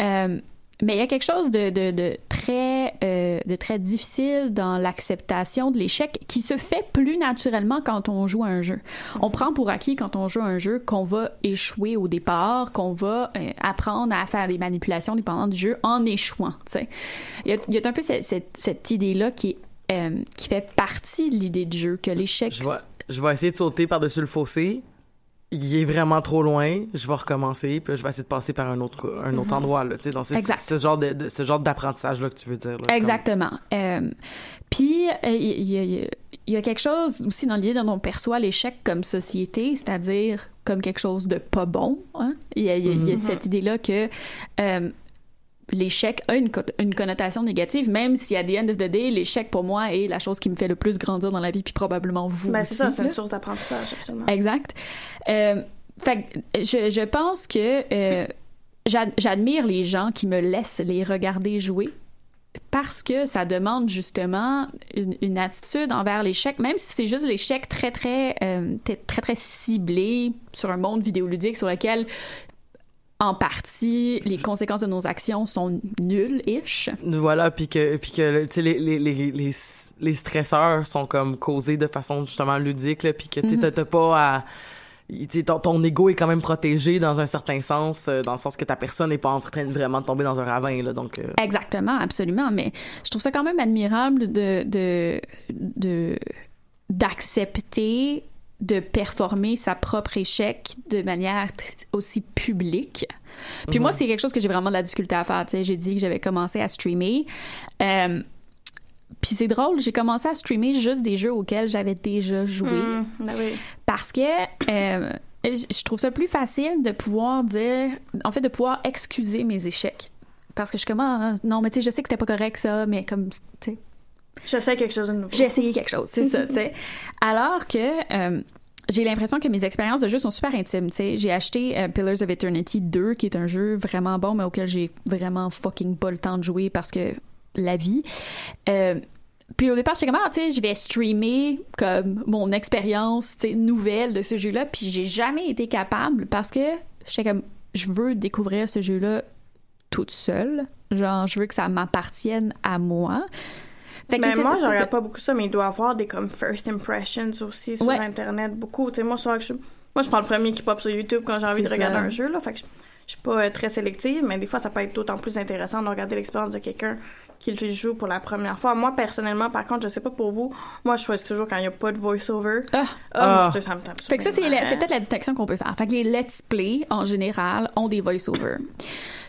Euh, mais il y a quelque chose de, de, de très euh, de très difficile dans l'acceptation de l'échec qui se fait plus naturellement quand on joue à un jeu. On prend pour acquis quand on joue à un jeu qu'on va échouer au départ, qu'on va euh, apprendre à faire des manipulations dépendant du jeu en échouant. Il y a, il y a un peu cette, cette, cette idée-là qui euh, qui fait partie de l'idée du jeu, que l'échec... Je vais, je vais essayer de sauter par-dessus le fossé. Il est vraiment trop loin. Je vais recommencer. Puis là, je vais essayer de passer par un autre, un autre endroit. Là, tu sais. donc, c'est ce genre de, de- ce genre d'apprentissage-là que tu veux dire. là, comme- Exactement. Euh, Puis, euh, il y, a- y y quelque chose aussi dans l'idée dont on perçoit l'échec comme société, c'est-à-dire comme quelque chose de pas bon. hein. Il y a, y y a cette idée-là que euh, l'échec a une, co- une connotation négative, même si à the end of the day, l'échec pour moi est la chose qui me fait le plus grandir dans la vie, puis probablement vous Ben, aussi. c'est ça, c'est une source d'apprentissage, absolument. Exact. Euh, fait je, je pense que euh, j'ad- j'admire les gens qui me laissent les regarder jouer parce que ça demande justement une, une attitude envers l'échec, même si c'est juste l'échec très très, euh, très très très ciblé sur un monde vidéoludique sur lequel en partie les conséquences de nos actions sont nulles-ish. Voilà, puis que, puis que les, les, les, les, les stresseurs sont comme causés de façon justement ludique, puis que tu sais, t'as- pas à... Ton, ton ego est quand même protégé dans un certain sens, euh, dans le sens que ta personne n'est pas en train de vraiment tomber dans un ravin, là, donc... euh, Exactement, absolument. Mais je trouve ça quand même admirable de, de, de, d'accepter de performer sa propre échec de manière aussi publique. Puis moi, c'est quelque chose que j'ai vraiment de la difficulté à faire. Tu sais, j'ai dit que j'avais commencé à streamer. Euh, puis c'est drôle, j'ai commencé à streamer juste des jeux auxquels j'avais déjà joué Mm, ben oui. parce que euh, je je trouve ça plus facile de pouvoir dire, en fait, de pouvoir excuser mes échecs. Parce que je suis comme, ah, non, mais tu sais, je sais que c'était pas correct ça, mais comme, tu sais, J'essaie quelque chose de nouveau. j'ai essayé quelque chose, c'est ça, <laughs> tu sais. Alors que euh, j'ai l'impression que mes expériences de jeu sont super intimes, tu sais. J'ai acheté euh, Pillars of Eternity 2, qui est un jeu vraiment bon, mais auquel j'ai vraiment fucking pas le temps de jouer parce que la vie. Euh, puis au départ, j'étais comme, ah, tu sais, je vais streamer comme mon expérience, tu sais, nouvelle de ce jeu-là. Puis j'ai jamais été capable parce que j'étais comme, je veux découvrir ce jeu-là toute seule. Genre, je veux que ça m'appartienne à moi. Fait que Mais cette moi, je regarde pas beaucoup ça, mais il doit y avoir des comme first impressions aussi sur Ouais. Internet, beaucoup. Tu sais, moi, je... moi, je prends le premier qui pop sur YouTube quand j'ai envie de regarder ça. un jeu, là. Fait que je, je suis pas euh, très sélective, mais des fois, ça peut être d'autant plus intéressant de regarder l'expérience de quelqu'un qui le joue pour la première fois. Moi, personnellement, par contre, je sais pas pour vous, moi, je choisis toujours quand il y a pas de voice-over. Ah. Ah, Ah. ça me tape sur Fait que ça, c'est peut-être la distinction qu'on peut faire. Fait que les let's play, en général, ont des voice-overs.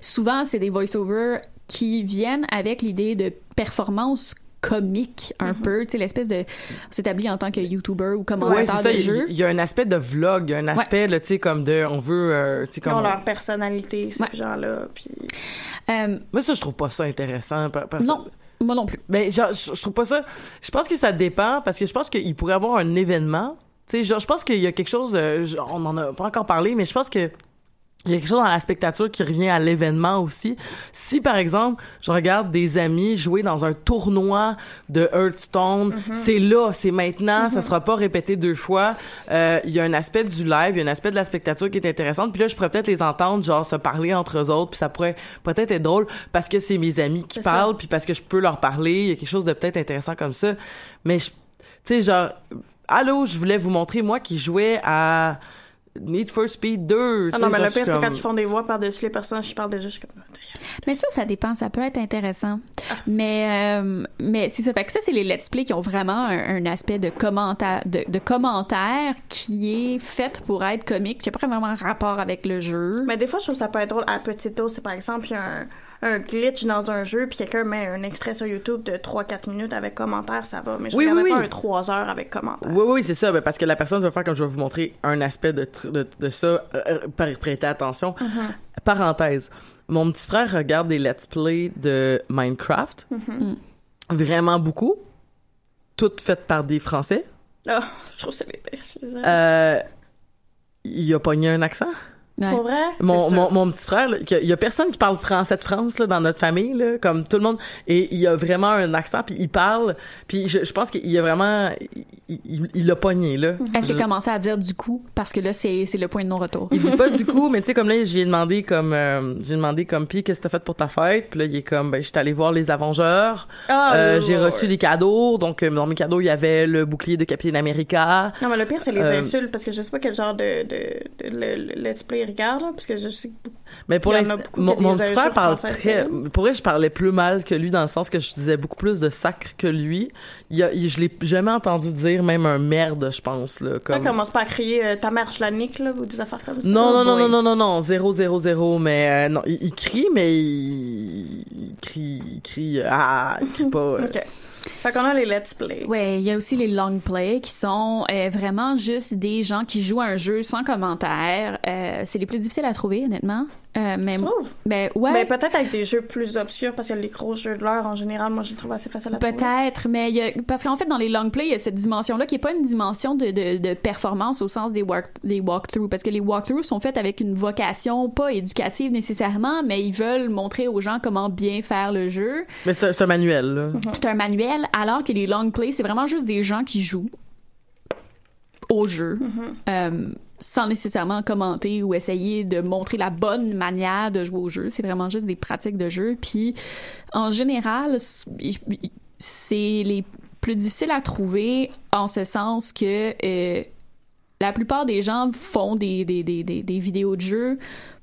Souvent, c'est des voice-overs qui viennent avec l'idée de performance comique un Mhm. peu, tu sais l'espèce de on s'établit en tant que YouTuber ou Ouais, commentateur ça. de Il jeu. il y, a un aspect de vlog, il y a un aspect, là, tu sais, comme de, on veut, euh, tu sais, Ils ont comme. leur personnalité, ces gens-là. Puis... Euh, Moi, ça, je trouve pas ça intéressant. parce- non, moi non plus. Mais genre, je, je trouve pas ça. Je pense que ça dépend parce que je pense qu'il pourrait y avoir un événement. Tu sais, genre, je pense qu'il y a quelque chose. euh, on en a pas encore parlé, mais je pense que. Il y a quelque chose dans la spectature qui revient à l'événement aussi. Si, par exemple, je regarde des amis jouer dans un tournoi de Hearthstone, c'est là, c'est maintenant, ça sera pas répété deux fois. Euh, Il y a un aspect du live, il y a un aspect de la spectature qui est intéressante. Puis là, je pourrais peut-être les entendre, genre, se parler entre eux autres, puis ça pourrait peut-être être drôle parce que c'est mes amis qui parlent, puis parce que je peux leur parler. Il y a quelque chose de peut-être intéressant comme ça. Mais, tu sais, genre, allô, je voulais vous montrer, moi, qui jouais à Need for Speed 2. Ah non, mais le je pire, c'est comme- quand ils font des voix par-dessus les personnages qui parlent déjà, je suis comme... Mais ça, ça dépend. Ça peut être intéressant. Mais, euh, mais c'est ça. Fait que ça, c'est les let's play qui ont vraiment un, un aspect de commentaire, de, de commentaire qui est fait pour être comique, qui n'a pas vraiment rapport avec le jeu. Mais des fois, je trouve que ça peut être drôle à petite dose. C'est par exemple, il y a un, un glitch dans un jeu, puis quelqu'un met un extrait sur YouTube de 3-4 minutes avec commentaire, ça va. Mais je Oui, regarde oui, pas un 3 heures avec commentaire. Oui, oui, c'est ça. ben, parce que la personne va faire comme je vais vous montrer un aspect de, de, de ça. euh, euh, prêtez attention. Mm-hmm. Parenthèse. Mon petit frère regarde des let's play de Minecraft. Mm-hmm. Vraiment beaucoup. Toutes faites par des Français. Ah, je trouve que c'est les pires. Euh, il a pogné un accent? Ouais. Pour vrai? Mon, mon, mon petit frère, qu'il y il y a personne qui parle français de France là, dans notre famille, là, comme tout le monde. Et il a vraiment un accent, puis il parle. Puis je, je pense qu'il y a vraiment... Il- l'a pogné, là. Est-ce qu'il Je- a commencé à dire du coup? Parce que là, c'est c'est le point de non-retour. Il dit pas du <laughs> coup, mais tu sais, comme là, j'ai demandé comme, euh, j'ai demandé comme, puis qu'est-ce que t'as fait pour ta fête? Puis là, il est comme, ben, j'étais allé voir les Avengeurs. Ah, Euh, Lord. j'ai reçu des cadeaux. Donc, euh, dans mes cadeaux, il y avait le bouclier de Captain America. Non, mais le pire, c'est les Euh, insultes, parce que je sais pas quel genre de, de, de- le, le let's play regarde, là, parce que je sais que Mais pour l'instant, mon, petit frère parle très, c'est pour vrai, je parlais plus mal que lui dans le sens que je disais beaucoup plus de sacre que lui. Il y a, il- je l'ai jamais entendu dire même un merde, je pense, là, Là, comme. commence pas à crier euh, ta mère, je la nique, là, ou des affaires comme ça. Non, non, non, boy. non, non, non, non, zéro, zéro, zéro, mais euh, non, il, il crie, mais il, il crie, il crie, ah, il crie pas. euh. Ok. Fait qu'on a les let's play. Ouais, il y a aussi les long play qui sont euh, vraiment juste des gens qui jouent un jeu sans commentaire. Euh, c'est les plus difficiles à trouver, honnêtement. Euh, mais, Tu ben, ouais. Mais peut-être avec des jeux plus obscurs, parce que les gros jeux de l'heure, en général, moi, je les trouve assez faciles à trouver. Peut-être, mais il y a, parce qu'en fait, dans les long play, il y a cette dimension-là qui est pas une dimension de, de, de performance au sens des, walk, des walkthroughs, parce que les walkthroughs sont faits avec une vocation pas éducative nécessairement, mais ils veulent montrer aux gens comment bien faire le jeu. Mais c'est un, manuel. C'est un manuel, alors que les long play, c'est vraiment juste des gens qui jouent au jeu. euh, sans nécessairement commenter ou essayer de montrer la bonne manière de jouer au jeu. C'est vraiment juste des pratiques de jeu. Puis, en général, c'est les plus difficiles à trouver en ce sens que euh, la plupart des gens font des, des, des, des, des vidéos de jeu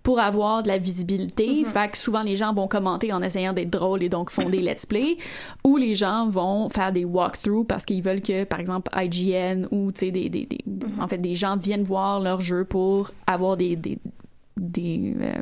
pour avoir de la visibilité. Fait que souvent, les gens vont commenter en essayant d'être drôles et donc font des <laughs> let's play. Ou les gens vont faire des walkthroughs parce qu'ils veulent que, par exemple, IGN ou, tu sais, des, des, des- en fait, des gens viennent voir leur jeu pour avoir des, des, des, euh,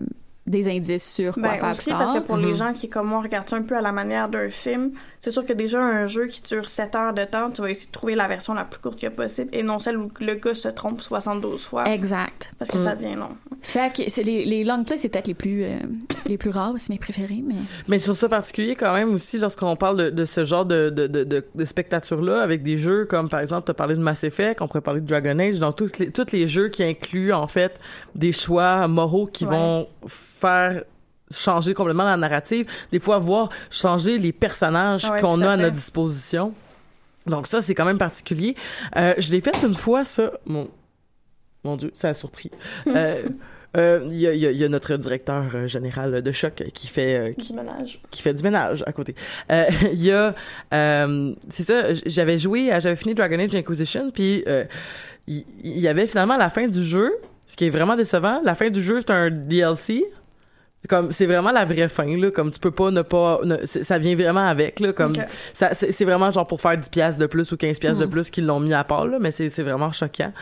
des indices sur quoi Ben, faire aussi plus parce que pour les gens qui, comme moi, regardent ça un peu à la manière d'un film, c'est sûr que déjà un jeu qui dure 7 heures de temps, tu vas essayer de trouver la version la plus courte que possible et non celle où le gars se trompe 72 fois Exact. parce que ça devient long. Fait que les, les long plays, c'est peut-être les plus, euh, les plus rares, c'est mes préférés, mais... Mais sur ce particulier, quand même, aussi, lorsqu'on parle de, de ce genre de, de, de, de, de spectature-là, avec des jeux comme, par exemple, t'as parlé de Mass Effect, on pourrait parler de Dragon Age, dans tous les, tous les jeux qui incluent, en fait, des choix moraux qui Ouais. vont faire changer complètement la narrative, des fois voir changer les personnages ouais, qu'on à a à notre disposition. Donc ça, c'est quand même particulier. Euh, je l'ai fait une fois, ça. Mon, mon Dieu, ça a surpris. Euh, <laughs> euh, Il y, a, il y a- il y a notre directeur euh, général de choc qui fait euh, qui, Du ménage. qui fait du ménage à côté. <laughs> Il y a, c'est ça, j'avais joué, j'avais fini Dragon Age Inquisition, puis il il y, avait finalement la fin du jeu, ce qui est vraiment décevant. La fin du jeu, c'est un DLC. Comme c'est vraiment la vraie fin là, comme tu peux pas ne pas, ne- ça vient vraiment avec là, comme ça, c'est vraiment genre pour faire 10 pièces de plus ou 15 pièces de plus qu'ils l'ont mis à part là, mais c'est c'est vraiment choquant.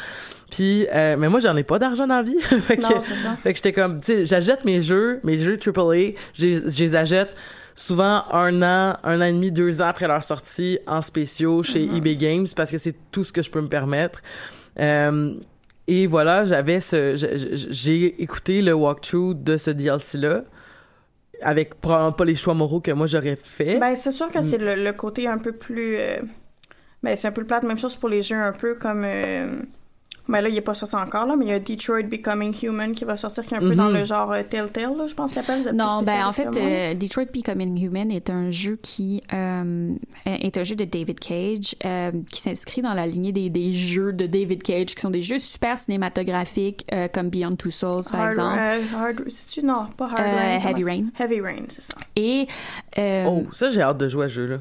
Puis, euh, mais moi j'en ai pas d'argent dans la vie, <laughs> fait que, Non, c'est ça. fait que j'étais comme, tu sais, j'achète mes jeux, mes jeux AAA, je les- achète souvent un an, un an et demi, deux ans après leur sortie en spéciaux chez eBay Games parce que c'est tout ce que je peux me permettre. Euh, et voilà, j'avais ce, j'ai écouté le walkthrough de ce DLC-là avec probablement pas les choix moraux que moi j'aurais fait. Ben, c'est sûr que Mm. c'est le, le côté un peu plus. euh, Ben, c'est un peu le plat. Même chose pour les jeux un peu comme. euh, Ben là, il est pas sorti encore, là, mais il y a Detroit Becoming Human qui va sortir, qui est un peu Mhm. dans le genre euh, Telltale, là, je pense qu'il appelle. Vous êtes Non, ben en fait, euh, Detroit Becoming Human est un jeu qui euh, est un jeu de David Cage euh, qui s'inscrit dans la lignée des, des jeux de David Cage qui sont des jeux super cinématographiques euh, comme Beyond Two Souls par Hard, exemple euh, hard, c'est-tu? Non, pas Hard Euh, Rain. Heavy Rain. Heavy Rain, c'est ça. et euh, Oh, ça j'ai hâte de jouer à ce jeu-là.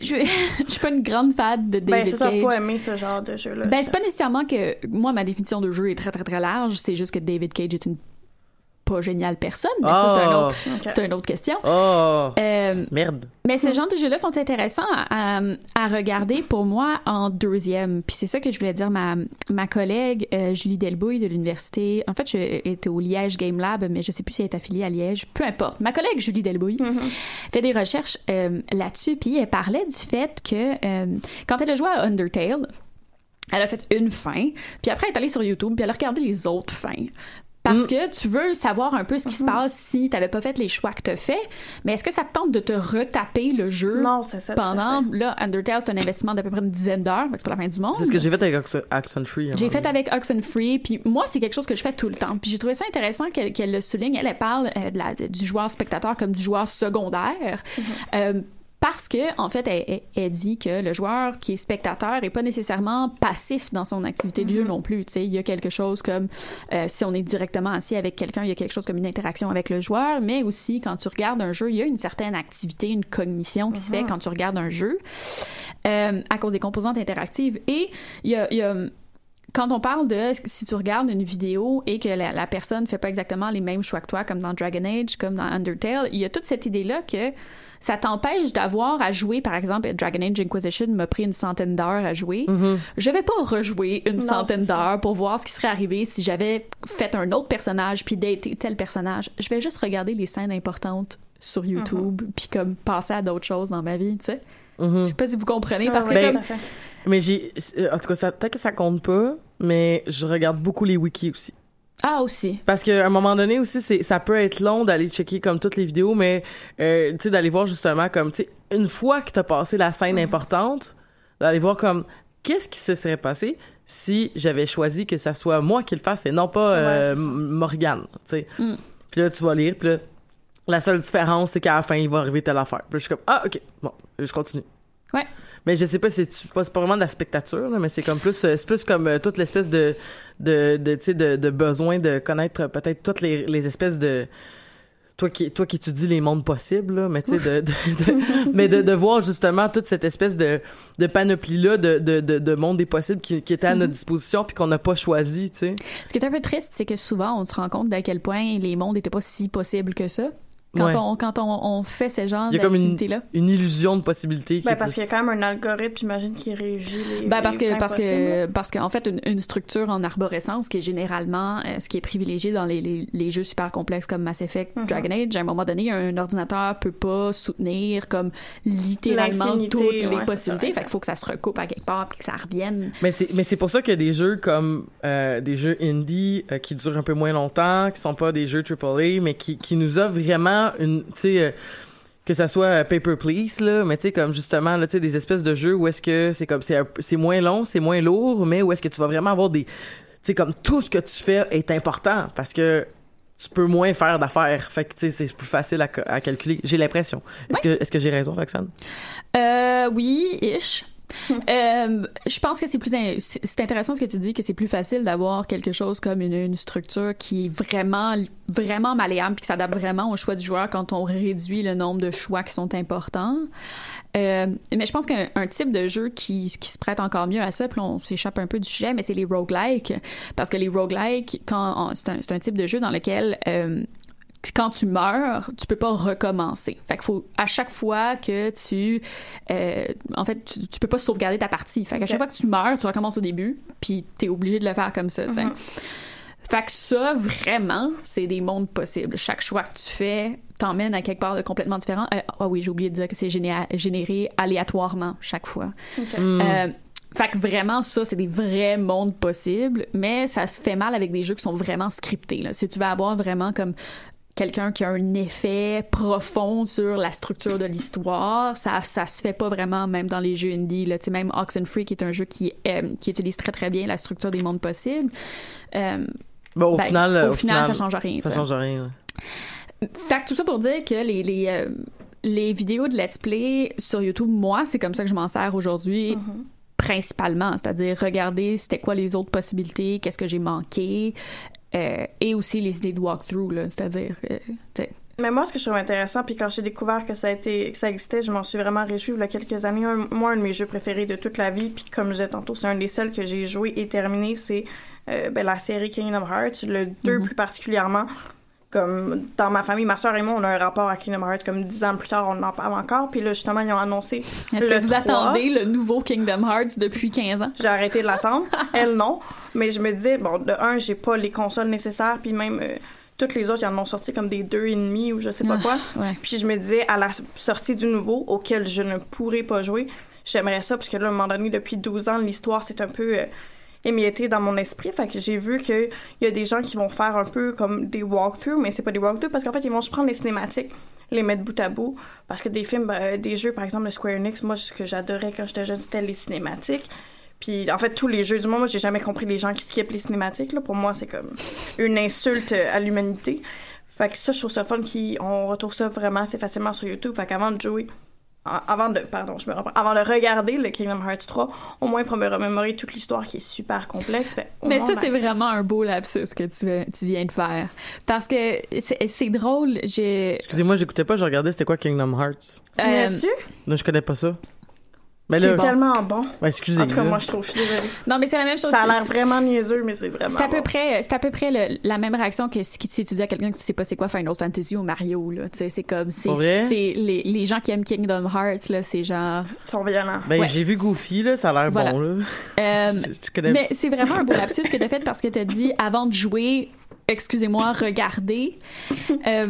Je, <laughs> je suis pas une grande fan de David Ben, c'est ça, Cage. faut aimer ce genre de jeu-là. Ben, c'est pas nécessairement que moi ma définition de jeu est très très très large, c'est juste que David Cage est une pas géniale personne, mais ça c'est un Oh. autre, c'est une autre question. Oh, Euh, merde. Mais ce genre de jeux-là sont intéressants à, à- à regarder pour moi en deuxième. Puis c'est ça que je voulais dire. Ma, ma collègue euh, Julie Delbouille de l'université, en fait, je était au Liège Game Lab, mais je sais plus si elle est affiliée à Liège. Peu importe. Ma collègue Julie Delbouille fait des recherches euh, là-dessus. Puis elle parlait du fait que euh, quand elle a joué à Undertale, elle a fait une fin, puis après elle est allée sur YouTube, puis elle a regardé les autres fins. Parce que tu veux savoir un peu ce qui se passe si t'avais pas fait les choix que t'as fait, mais est-ce que ça te tente de te retaper le jeu Non, c'est ça. tout à pendant là Undertale c'est un investissement d'à peu près une dizaine d'heures, c'est pas la fin du monde. C'est ce que j'ai fait avec Ox- Oxenfree. J'ai fait avec Oxenfree, puis moi, c'est quelque chose que je fais tout le temps. Puis j'ai trouvé ça intéressant qu'elle le souligne. Elle, elle parle euh, de la- de- du joueur spectateur comme du joueur secondaire. Euh, parce que, en fait, elle, elle- elle dit que le joueur qui est spectateur est pas nécessairement passif dans son activité de jeu non plus. Tu sais, il y a quelque chose comme euh, si on est directement assis avec quelqu'un, il y a quelque chose comme une interaction avec le joueur, mais aussi quand tu regardes un jeu, il y a une certaine activité, une cognition qui se fait quand tu regardes un jeu euh, à cause des composantes interactives. Et il y a- il y a quand on parle de si tu regardes une vidéo et que la, la personne fait pas exactement les mêmes choix que toi, comme dans Dragon Age, comme dans Undertale, il y a toute cette idée-là que ça t'empêche d'avoir à jouer, par exemple, Dragon Age Inquisition m'a pris une centaine d'heures à jouer. Je vais pas rejouer une Non, centaine d'heures pour voir ce qui serait arrivé si j'avais fait un autre personnage puis daté tel personnage. Je vais juste regarder les scènes importantes sur YouTube puis comme passer à d'autres choses dans ma vie, tu sais. Je sais pas si vous comprenez parce que Ah, oui, Ben, tout à fait. Mais j'ai. euh, En tout cas, ça- peut-être que ça compte pas, mais je regarde beaucoup les wikis aussi. Ah aussi. Parce qu'à un moment donné aussi, c'est ça peut être long d'aller checker comme toutes les vidéos, mais euh, tu sais d'aller voir justement comme tu sais une fois que t'as passé la scène importante, d'aller voir comme qu'est-ce qui se serait passé si j'avais choisi que ça soit moi qui le fasse et non pas euh, Ouais, Morgane, tu sais. Mm. Puis là tu vas lire, puis là la seule différence c'est qu'à la fin il va arriver telle affaire. Puis je suis comme ah ok bon je continue. Ouais. Mais je sais pas, c'est pas, pas vraiment de la spectature, là, mais c'est comme plus, euh, c'est plus comme euh, toute l'espèce de, de, de, tu sais, de, de besoin de connaître peut-être toutes les, les espèces de, toi qui, toi qui étudies les mondes possibles, là, mais tu sais, de, de, de- <laughs> mais de, de voir justement toute cette espèce de, de panoplie-là de, de, de, de monde des possibles qui, qui était à Mm-hmm. notre disposition puis qu'on n'a pas choisi, tu sais. Ce qui est un peu triste, c'est que souvent, on se rend compte d'à quel point les mondes n'étaient pas si possibles que ça. Quand, Ouais. on, quand on, on fait ce genre Il y a comme une, d'activité-là. une illusion de possibilité Ben, parce plus- qu'il y a quand même un algorithme, j'imagine, qui régit les. Ben parce les que parce que là. parce qu'en fait une, une structure en arborescence qui est généralement euh, ce qui est privilégié dans les, les, les jeux super complexes comme Mass Effect, Mhm. Dragon Age, à un moment donné un ordinateur peut pas soutenir comme littéralement toutes ouais, les c'est ça, possibilités, fait qu'il faut que ça se recoupe à quelque part puis que ça revienne. Mais c'est mais c'est pour ça qu'il y a des jeux comme euh, des jeux indie euh, qui durent un peu moins longtemps, qui sont pas des jeux AAA, mais qui qui nous offrent vraiment une tu sais euh, que ça soit euh, Paper Please là, mais tu sais comme justement là tu sais des espèces de jeux où est-ce que c'est comme c'est moins long, c'est moins lourd, mais où est-ce que tu vas vraiment avoir des tu sais comme tout ce que tu fais est important parce que tu peux moins faire d'affaires. Fait que, tu sais, c'est plus facile à, ca- à calculer. J'ai l'impression. Est-ce que, est-ce que j'ai raison, Roxane? Euh, oui, ish. <laughs> Euh, je pense que c'est plus c'est intéressant ce que tu dis que c'est plus facile d'avoir quelque chose comme une, une structure qui est vraiment vraiment malléable puis qui s'adapte vraiment au choix du joueur quand on réduit le nombre de choix qui sont importants. Euh, mais je pense qu'un un type de jeu qui, qui se prête encore mieux à ça, puis on s'échappe un peu du sujet, mais c'est les roguelikes. Parce que les roguelikes, quand c'est un, un type de jeu dans lequel euh, quand tu meurs, tu peux pas recommencer. Fait qu'il faut à chaque fois que tu, euh, en fait, tu, tu peux pas sauvegarder ta partie. Fait qu'à chaque fois que tu meurs, tu recommences au début, puis t'es obligé de le faire comme ça. tu sais. Fait que ça, vraiment, c'est des mondes possibles. Chaque choix que tu fais t'emmène à quelque part de complètement différent. Euh, Ah oui, j'ai oublié de dire que c'est géné- généré aléatoirement chaque fois. Euh, fait que vraiment, ça, c'est des vrais mondes possibles, mais ça se fait mal avec des jeux qui sont vraiment scriptés. Là. Si tu veux avoir vraiment comme quelqu'un qui a un effet profond sur la structure de l'histoire, ça ça se fait pas vraiment même dans les jeux indie. Là. Tu sais, même Oxenfree, qui est un jeu qui, euh, qui utilise très très bien la structure des mondes possibles. Euh, Bon, au Ben, final, au final, ça change rien, Ça change rien. ouais. Fait que tout ça pour dire que les, les, euh, les vidéos de let's play sur YouTube, moi, c'est comme ça que je m'en sers aujourd'hui. Principalement, c'est-à-dire regarder c'était quoi les autres possibilités, qu'est-ce que j'ai manqué, euh, et aussi les idées de walkthrough, c'est-à-dire, euh, Mais moi, ce que je trouve intéressant, puis quand j'ai découvert que ça a été, que ça existait, je m'en suis vraiment réjouie il y a quelques années. Un- moi, un de mes jeux préférés de toute la vie, puis comme je disais tantôt, c'est un des seuls que j'ai joué et terminé, c'est euh, ben, la série Kingdom Hearts, le 2 plus particulièrement. Comme dans ma famille, ma soeur et moi, on a un rapport à Kingdom Hearts. Comme dix ans plus tard, on en parle encore. Puis là, justement, ils ont annoncé. Est-ce que vous 3. attendez le nouveau Kingdom Hearts depuis 15 ans? J'ai arrêté de l'attendre. <laughs> Elle, non. Mais je me disais, bon, de un, j'ai pas les consoles nécessaires, puis même euh, toutes les autres, ils en ont sorti comme des deux et demi ou je sais pas Ah, quoi. ouais. Puis je me disais, à la sortie du nouveau, auquel je ne pourrais pas jouer, j'aimerais ça, parce que là, à un moment donné, depuis 12 ans, l'histoire, c'est un peu euh, émietté dans mon esprit. Fait que j'ai vu qu'il y a des gens qui vont faire un peu comme des walkthroughs, mais c'est pas des walkthroughs, parce qu'en fait, ils vont juste prendre les cinématiques, les mettre bout à bout. Parce que des films, ben, des jeux, par exemple, de Square Enix, moi, ce que j'adorais quand j'étais jeune, c'était les cinématiques. Puis en fait, tous les jeux du monde, moi, j'ai jamais compris les gens qui skippent les cinématiques. Là. Pour moi, c'est comme une insulte à l'humanité. Fait que ça, je trouve ça fun. Puis on retrouve ça vraiment assez facilement sur YouTube. Fait qu'avant de jouer, avant de, pardon, je me reprends, avant de regarder le Kingdom Hearts 3, au moins pour me remémorer toute l'histoire qui est super complexe. ben, Mais ça, c'est vraiment un beau lapsus que tu, tu viens de faire. Parce que c'est c'est drôle, j'ai... Excusez-moi, j'écoutais pas, je regardais c'était quoi Kingdom Hearts. Tu Euh, niaises-tu? Non, je connais pas ça. Mais C'est là, tellement bon. ben, excusez En tout cas, moi, je trouve, désolée. Non, mais c'est la même chose. Ça a l'air C'est- vraiment niaiseux, mais c'est vraiment C'est à peu bon. près, c'est à peu près le- la même réaction que si, tu dis à quelqu'un que tu sais pas c'est quoi Final Fantasy ou Mario là. Tu sais, c'est comme, c'est, Pour vrai? c'est les, les gens qui aiment Kingdom Hearts là, c'est genre. Ils sont violents. ben, ouais. j'ai vu Goofy, là, ça a l'air Voilà. bon, là. Euh, <laughs> Je, je connais mais c'est vraiment un beau lapsus que t'as fait parce que t'as dit avant de jouer, excusez-moi, regardez. Euh,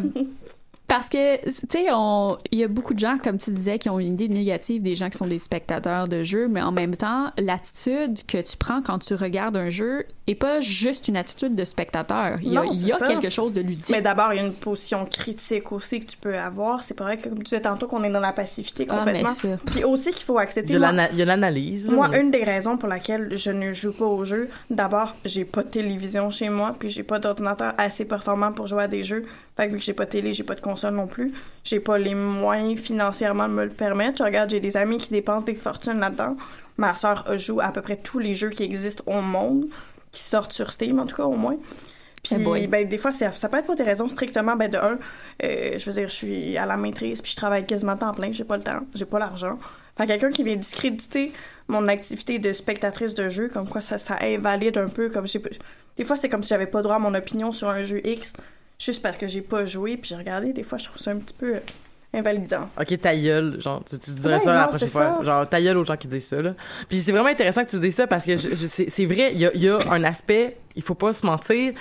parce que, tu sais, on- il y a beaucoup de gens, comme tu disais, qui ont une idée négative des gens qui sont des spectateurs de jeux, mais en même temps, l'attitude que tu prends quand tu regardes un jeu est pas juste une attitude de spectateur. Il y a, Non, il y a c'est ça. quelque chose de ludique. Mais d'abord, il y a une position critique aussi que tu peux avoir. C'est pas vrai que, comme tu disais tantôt, qu'on est dans la passivité Ah, mais complètement. ça. Puis aussi qu'il faut accepter. il y a l'analyse. Moi, une des raisons pour laquelle je ne joue pas aux jeux, d'abord, j'ai pas de télévision chez moi, puis j'ai pas d'ordinateur assez performant pour jouer à des jeux. Fait que vu que j'ai pas de télé, j'ai pas de console non plus. J'ai pas les moyens financièrement de me le permettre. Je regarde, j'ai des amis qui dépensent des fortunes là-dedans. Ma sœur joue à peu près tous les jeux qui existent au monde, qui sortent sur Steam en tout cas au moins. Puis, ben, des fois, ça, ça peut être pour des raisons strictement, ben, de un, euh, je veux dire, je suis à la maîtrise, puis je travaille quasiment temps plein, j'ai pas le temps, j'ai pas l'argent. Fait que quelqu'un qui vient discréditer mon activité de spectatrice de jeu, comme quoi ça, ça invalide un peu, comme j'ai Des fois, c'est comme si j'avais pas droit à mon opinion sur un jeu X, juste parce que j'ai pas joué, puis j'ai regardé, des fois, je trouve ça un petit peu euh, invalidant. Ok, ta gueule, genre, tu, tu dirais Ouais, ça la prochaine fois. ça. Genre, ta gueule aux gens qui disent ça, là. Puis c'est vraiment intéressant que tu dises ça parce que c'est vrai, il y a, y a un aspect, il faut pas se mentir,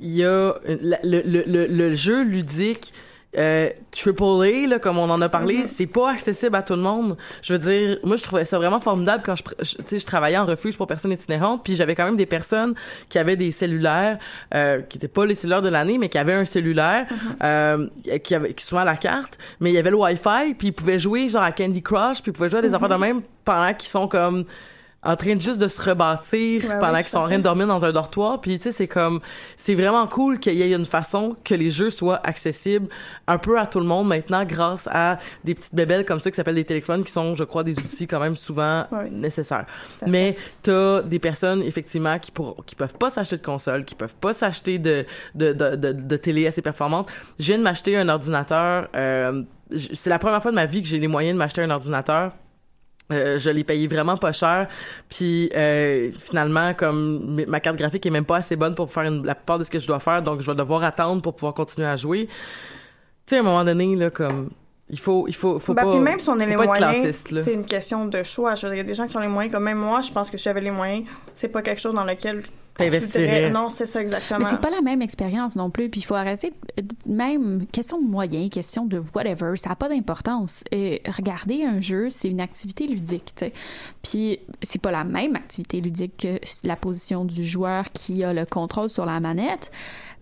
il y a le, le, le, le- le jeu ludique euh, triple A, là, comme on en a parlé, Mm-hmm. c'est pas accessible à tout le monde. Je veux dire, moi, je trouvais ça vraiment formidable quand je, je- tu sais, je travaillais en refuge pour personnes itinérantes, puis j'avais quand même des personnes qui avaient des cellulaires, euh, qui étaient pas les cellulaires de l'année, mais qui avaient un cellulaire, euh, qui avait, qui souvent à la carte, mais il y avait le Wi-Fi, puis ils pouvaient jouer genre à Candy Crush, puis ils pouvaient jouer à des affaires de même pendant qu'ils sont comme en train juste de se rebâtir Ouais, pendant oui, qu'ils sont en train de dormir dans un dortoir. Puis tu sais c'est comme c'est vraiment cool qu'il y ait une façon que les jeux soient accessibles un peu à tout le monde maintenant grâce à des petites bébelles comme ça qui s'appellent des téléphones qui sont je crois des outils quand même souvent Ouais. nécessaires. Mais t'as des personnes effectivement qui pour qui peuvent pas s'acheter de console qui peuvent pas s'acheter de de, de de de télé assez performante. Je viens de m'acheter un ordinateur euh, c'est la première fois de ma vie que j'ai les moyens de m'acheter un ordinateur euh, je l'ai payé vraiment pas cher. Puis euh, finalement comme ma carte graphique est même pas assez bonne pour faire une- la plupart de ce que je dois faire donc je vais devoir attendre pour pouvoir continuer à jouer. Tu sais à un moment donné là comme il faut il faut faut Ben, pas puis même si on a les moyens, c'est une question de choix. Il y a des gens qui ont les moyens, comme même moi, je pense que j'avais les moyens, c'est pas quelque chose dans lequel T'investirais. non, c'est ça exactement. Mais c'est pas la même expérience non plus, puis il faut arrêter. euh, Même question de moyens, question de whatever, ça n'a pas d'importance. Et regarder un jeu, c'est une activité ludique, tu sais. Puis c'est pas la même activité ludique que la position du joueur qui a le contrôle sur la manette,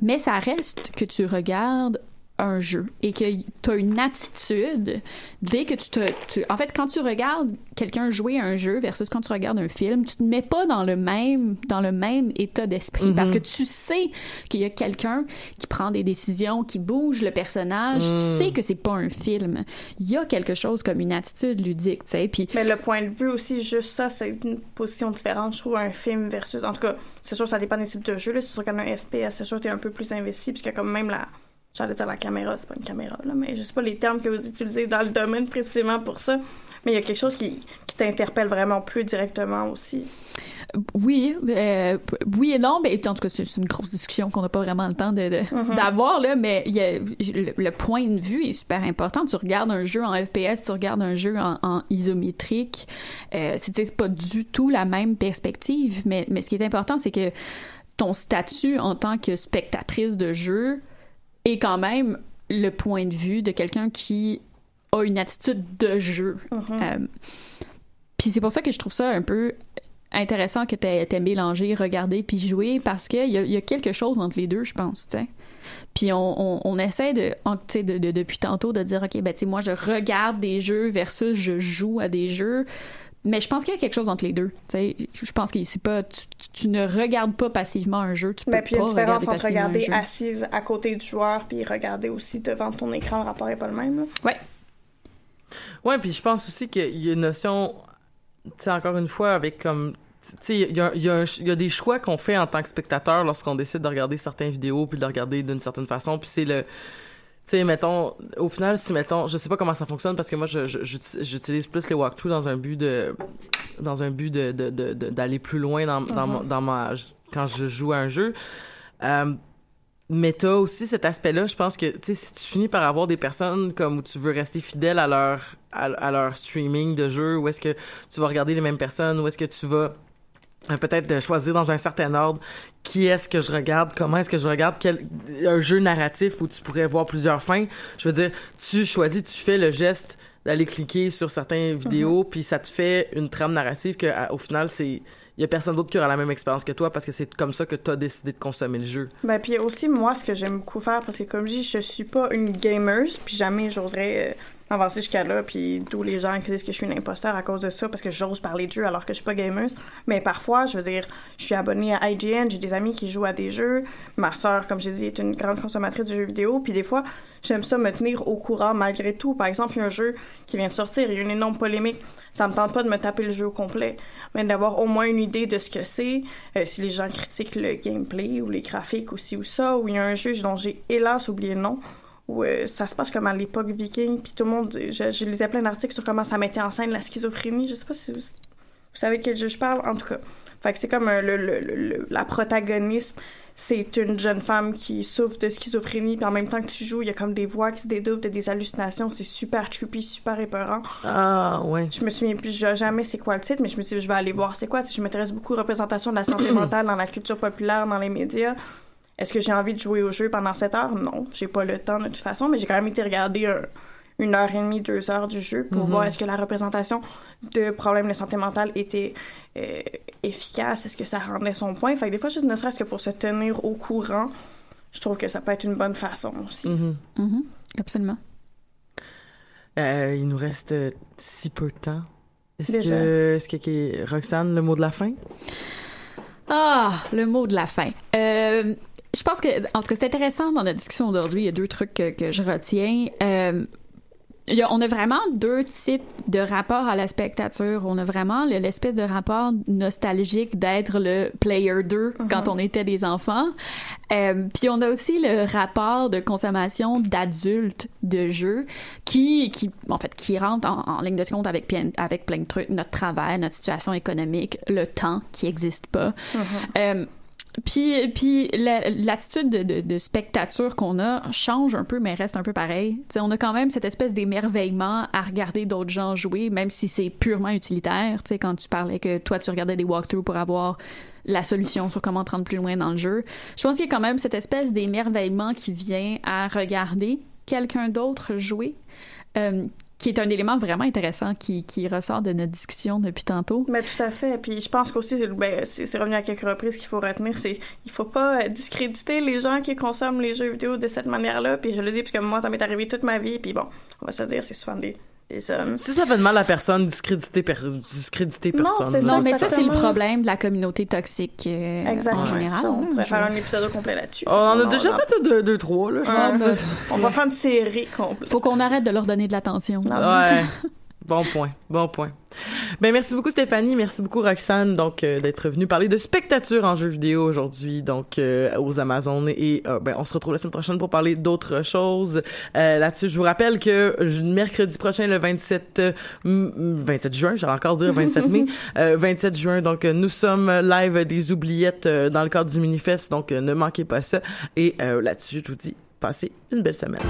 mais ça reste que tu regardes un jeu et que tu as une attitude dès que tu te tu- en fait quand tu regardes quelqu'un jouer à un jeu versus quand tu regardes un film tu te mets pas dans le même dans le même état d'esprit parce que tu sais qu'il y a quelqu'un qui prend des décisions qui bouge le personnage tu sais que c'est pas un film il y a quelque chose comme une attitude ludique tu sais puis Mais le point de vue aussi, juste ça, c'est une position différente. Je trouve un film versus. En tout cas, c'est sûr, ça dépend des types de jeux. là. C'est sûr qu'en un FPS, c'est sûr que t'es un peu plus investi, puisque comme même la. J'allais dire la caméra, c'est pas une caméra, là, mais je sais pas les termes que vous utilisez dans le domaine précisément pour ça. Mais il y a quelque chose qui, qui t'interpelle vraiment plus directement aussi. Oui, euh, oui et non, mais en tout cas, c'est une grosse discussion qu'on n'a pas vraiment le temps de- de- Mhm. d'avoir, là, mais il y a- le, le point de vue est super important. Tu regardes un jeu en FPS, tu regardes un jeu en, en isométrique, euh, c'est pas du tout la même perspective, mais, mais ce qui est important, c'est que ton statut en tant que spectatrice de jeu est quand même le point de vue de quelqu'un qui a une attitude de jeu. Euh, puis c'est pour ça que je trouve ça un peu intéressant que t'aies t'aies mélangé regarder puis jouer parce qu'il y, y a quelque chose entre les deux, je pense, tu sais. Puis on, on, on essaie de, tu de, de- depuis tantôt de dire, OK, ben, tu moi, je regarde des jeux versus je joue à des jeux. Mais je pense qu'il y a quelque chose entre les deux. Tu sais, je pense que c'est pas, tu, tu ne regardes pas passivement un jeu, tu peux Mais puis il y a pas une différence regarder entre regarder assise à côté du joueur puis regarder aussi devant ton écran, le rapport est pas le même. Là. Ouais. Ouais, puis je pense aussi qu'il y a une notion, tu encore une fois, avec comme. Tu sais, il y a, il y, y a des choix qu'on fait en tant que spectateur lorsqu'on décide de regarder certaines vidéos puis de regarder d'une certaine façon. Puis c'est le. Tu sais, mettons, au final, si, mettons, je sais pas comment ça fonctionne parce que moi, j'utilise plus les walkthroughs dans un but de. dans un but de, de, de- de- d'aller plus loin dans, dans, mon- dans ma. quand je joue à un jeu. Euh, mais t'as aussi cet aspect-là, je pense que, tu sais, si tu finis par avoir des personnes comme où tu veux rester fidèle à leur, à, à leur streaming de jeu, où est-ce que tu vas regarder les mêmes personnes, où est-ce que tu vas peut-être de choisir dans un certain ordre qui est-ce que je regarde, comment est-ce que je regarde, quel, un jeu narratif où tu pourrais voir plusieurs fins. Je veux dire, tu choisis, tu fais le geste d'aller cliquer sur certaines vidéos, puis ça te fait une trame narrative que, à- au final, c'est il y a personne d'autre qui aura la même expérience que toi parce que c'est comme ça que tu as décidé de consommer le jeu. Ben, puis aussi, moi, ce que j'aime beaucoup faire, parce que comme je dis, je suis pas une gamer, puis jamais j'oserais avancer jusqu'à là, puis tous les gens qui disent que je suis une imposteur à cause de ça, parce que j'ose parler de jeux alors que je suis pas gamer. Mais parfois, je veux dire, je suis abonnée à IGN, j'ai des amis qui jouent à des jeux, ma sœur, comme j'ai dit, est une grande consommatrice de jeux vidéo, puis des fois, j'aime ça me tenir au courant malgré tout. Par exemple, il y a un jeu qui vient de sortir, il y a une énorme polémique, ça me tente pas de me taper le jeu au complet, mais d'avoir au moins une idée de ce que c'est, euh, si les gens critiquent le gameplay ou les graphiques ou ou ça, ou il y a un jeu dont j'ai hélas oublié le nom, où euh, ça se passe comme à l'époque viking, puis tout le monde, je, je lisais plein d'articles sur comment ça mettait en scène la schizophrénie, je sais pas si vous, vous savez de quel jeu je parle, en tout cas. Fait que c'est comme euh, le, le- le- la protagoniste, c'est une jeune femme qui souffre de schizophrénie, puis en même temps que tu joues, il y a comme des voix qui se dédoublent, des hallucinations, c'est super trippy, super épeurant. Ah, ouais. Je me souviens plus ja- jamais c'est quoi le titre, mais je me suis dit, je vais aller voir c'est quoi. Si je m'intéresse beaucoup aux représentations de la santé <clears throat> mentale dans la culture populaire, dans les médias. Est-ce que j'ai envie de jouer au jeu pendant 7 heures? Non, j'ai pas le temps de toute façon, mais j'ai quand même été regarder un- une heure et demie, deux heures du jeu pour voir est-ce que la représentation de problèmes de santé mentale était euh, efficace, est-ce que ça rendait son point? Fait que des fois, juste ne serait-ce que pour se tenir au courant, je trouve que ça peut être une bonne façon aussi. Mhm. Mhm, absolument. Euh, il nous reste euh, si peu de temps. Est-ce que, est-ce que, que- Roxane, le mot de la fin? Ah, le mot de la fin. Euh, je pense que, en tout cas, c'est intéressant dans notre discussion d'aujourd'hui. Il y a deux trucs que, que je retiens. Euh, il y a- on a vraiment deux types de rapports à la spectature. On a vraiment le- l'espèce de rapport nostalgique d'être le player 2 quand on était des enfants. Euh, puis on a aussi le rapport de consommation d'adultes de jeux qui, qui, en fait, qui rentre en, en ligne de compte avec, plein- avec plein de trucs, notre travail, notre situation économique, le temps qui existe pas. Euh, puis, puis la- l'attitude de, de, de spectature qu'on a change un peu, mais reste un peu pareil. T'sais, on a quand même cette espèce d'émerveillement à regarder d'autres gens jouer, même si c'est purement utilitaire. T'sais, quand tu parlais que toi, tu regardais des walkthroughs pour avoir la solution sur comment te rendre plus loin dans le jeu. Je pense qu'il y a quand même cette espèce d'émerveillement qui vient à regarder quelqu'un d'autre jouer. Euh, qui est un élément vraiment intéressant qui, qui ressort de notre discussion depuis tantôt. Mais tout à fait. Puis je pense qu'aussi, ben, c'est revenu à quelques reprises qu'il faut retenir, c'est il faut pas euh, discréditer les gens qui consomment les jeux vidéo de cette manière-là. Puis je le dis parce que moi, ça m'est arrivé toute ma vie. Puis bon, on va se dire, c'est souvent des, Si ça fait de mal à personne, discréditer, per- discréditer Non, personne. c'est ça, Non, mais ça, c'est le problème de la communauté toxique euh, Exactement. en général. Ça, on pourrait je- faire un épisode au complet là-dessus. On a Faut déjà fait deux, deux, trois, là, je Ah, pense. On va faire une série complète. Faut qu'on arrête de leur donner de l'attention. Ouais. Bon point, bon point. Ben merci beaucoup Stéphanie, merci beaucoup Roxane donc euh, d'être venue parler de spectature en jeux vidéo aujourd'hui donc euh, aux Amazones et euh, ben on se retrouve la semaine prochaine pour parler d'autres choses. Euh, là-dessus, je vous rappelle que mercredi prochain le 27 euh, m- 27 juin, j'allais encore dire 27 mai, <laughs> euh, 27 juin donc euh, nous sommes live des oubliettes euh, dans le cadre du Minifest donc euh, ne manquez pas ça et euh, là-dessus je vous dis passez une belle semaine.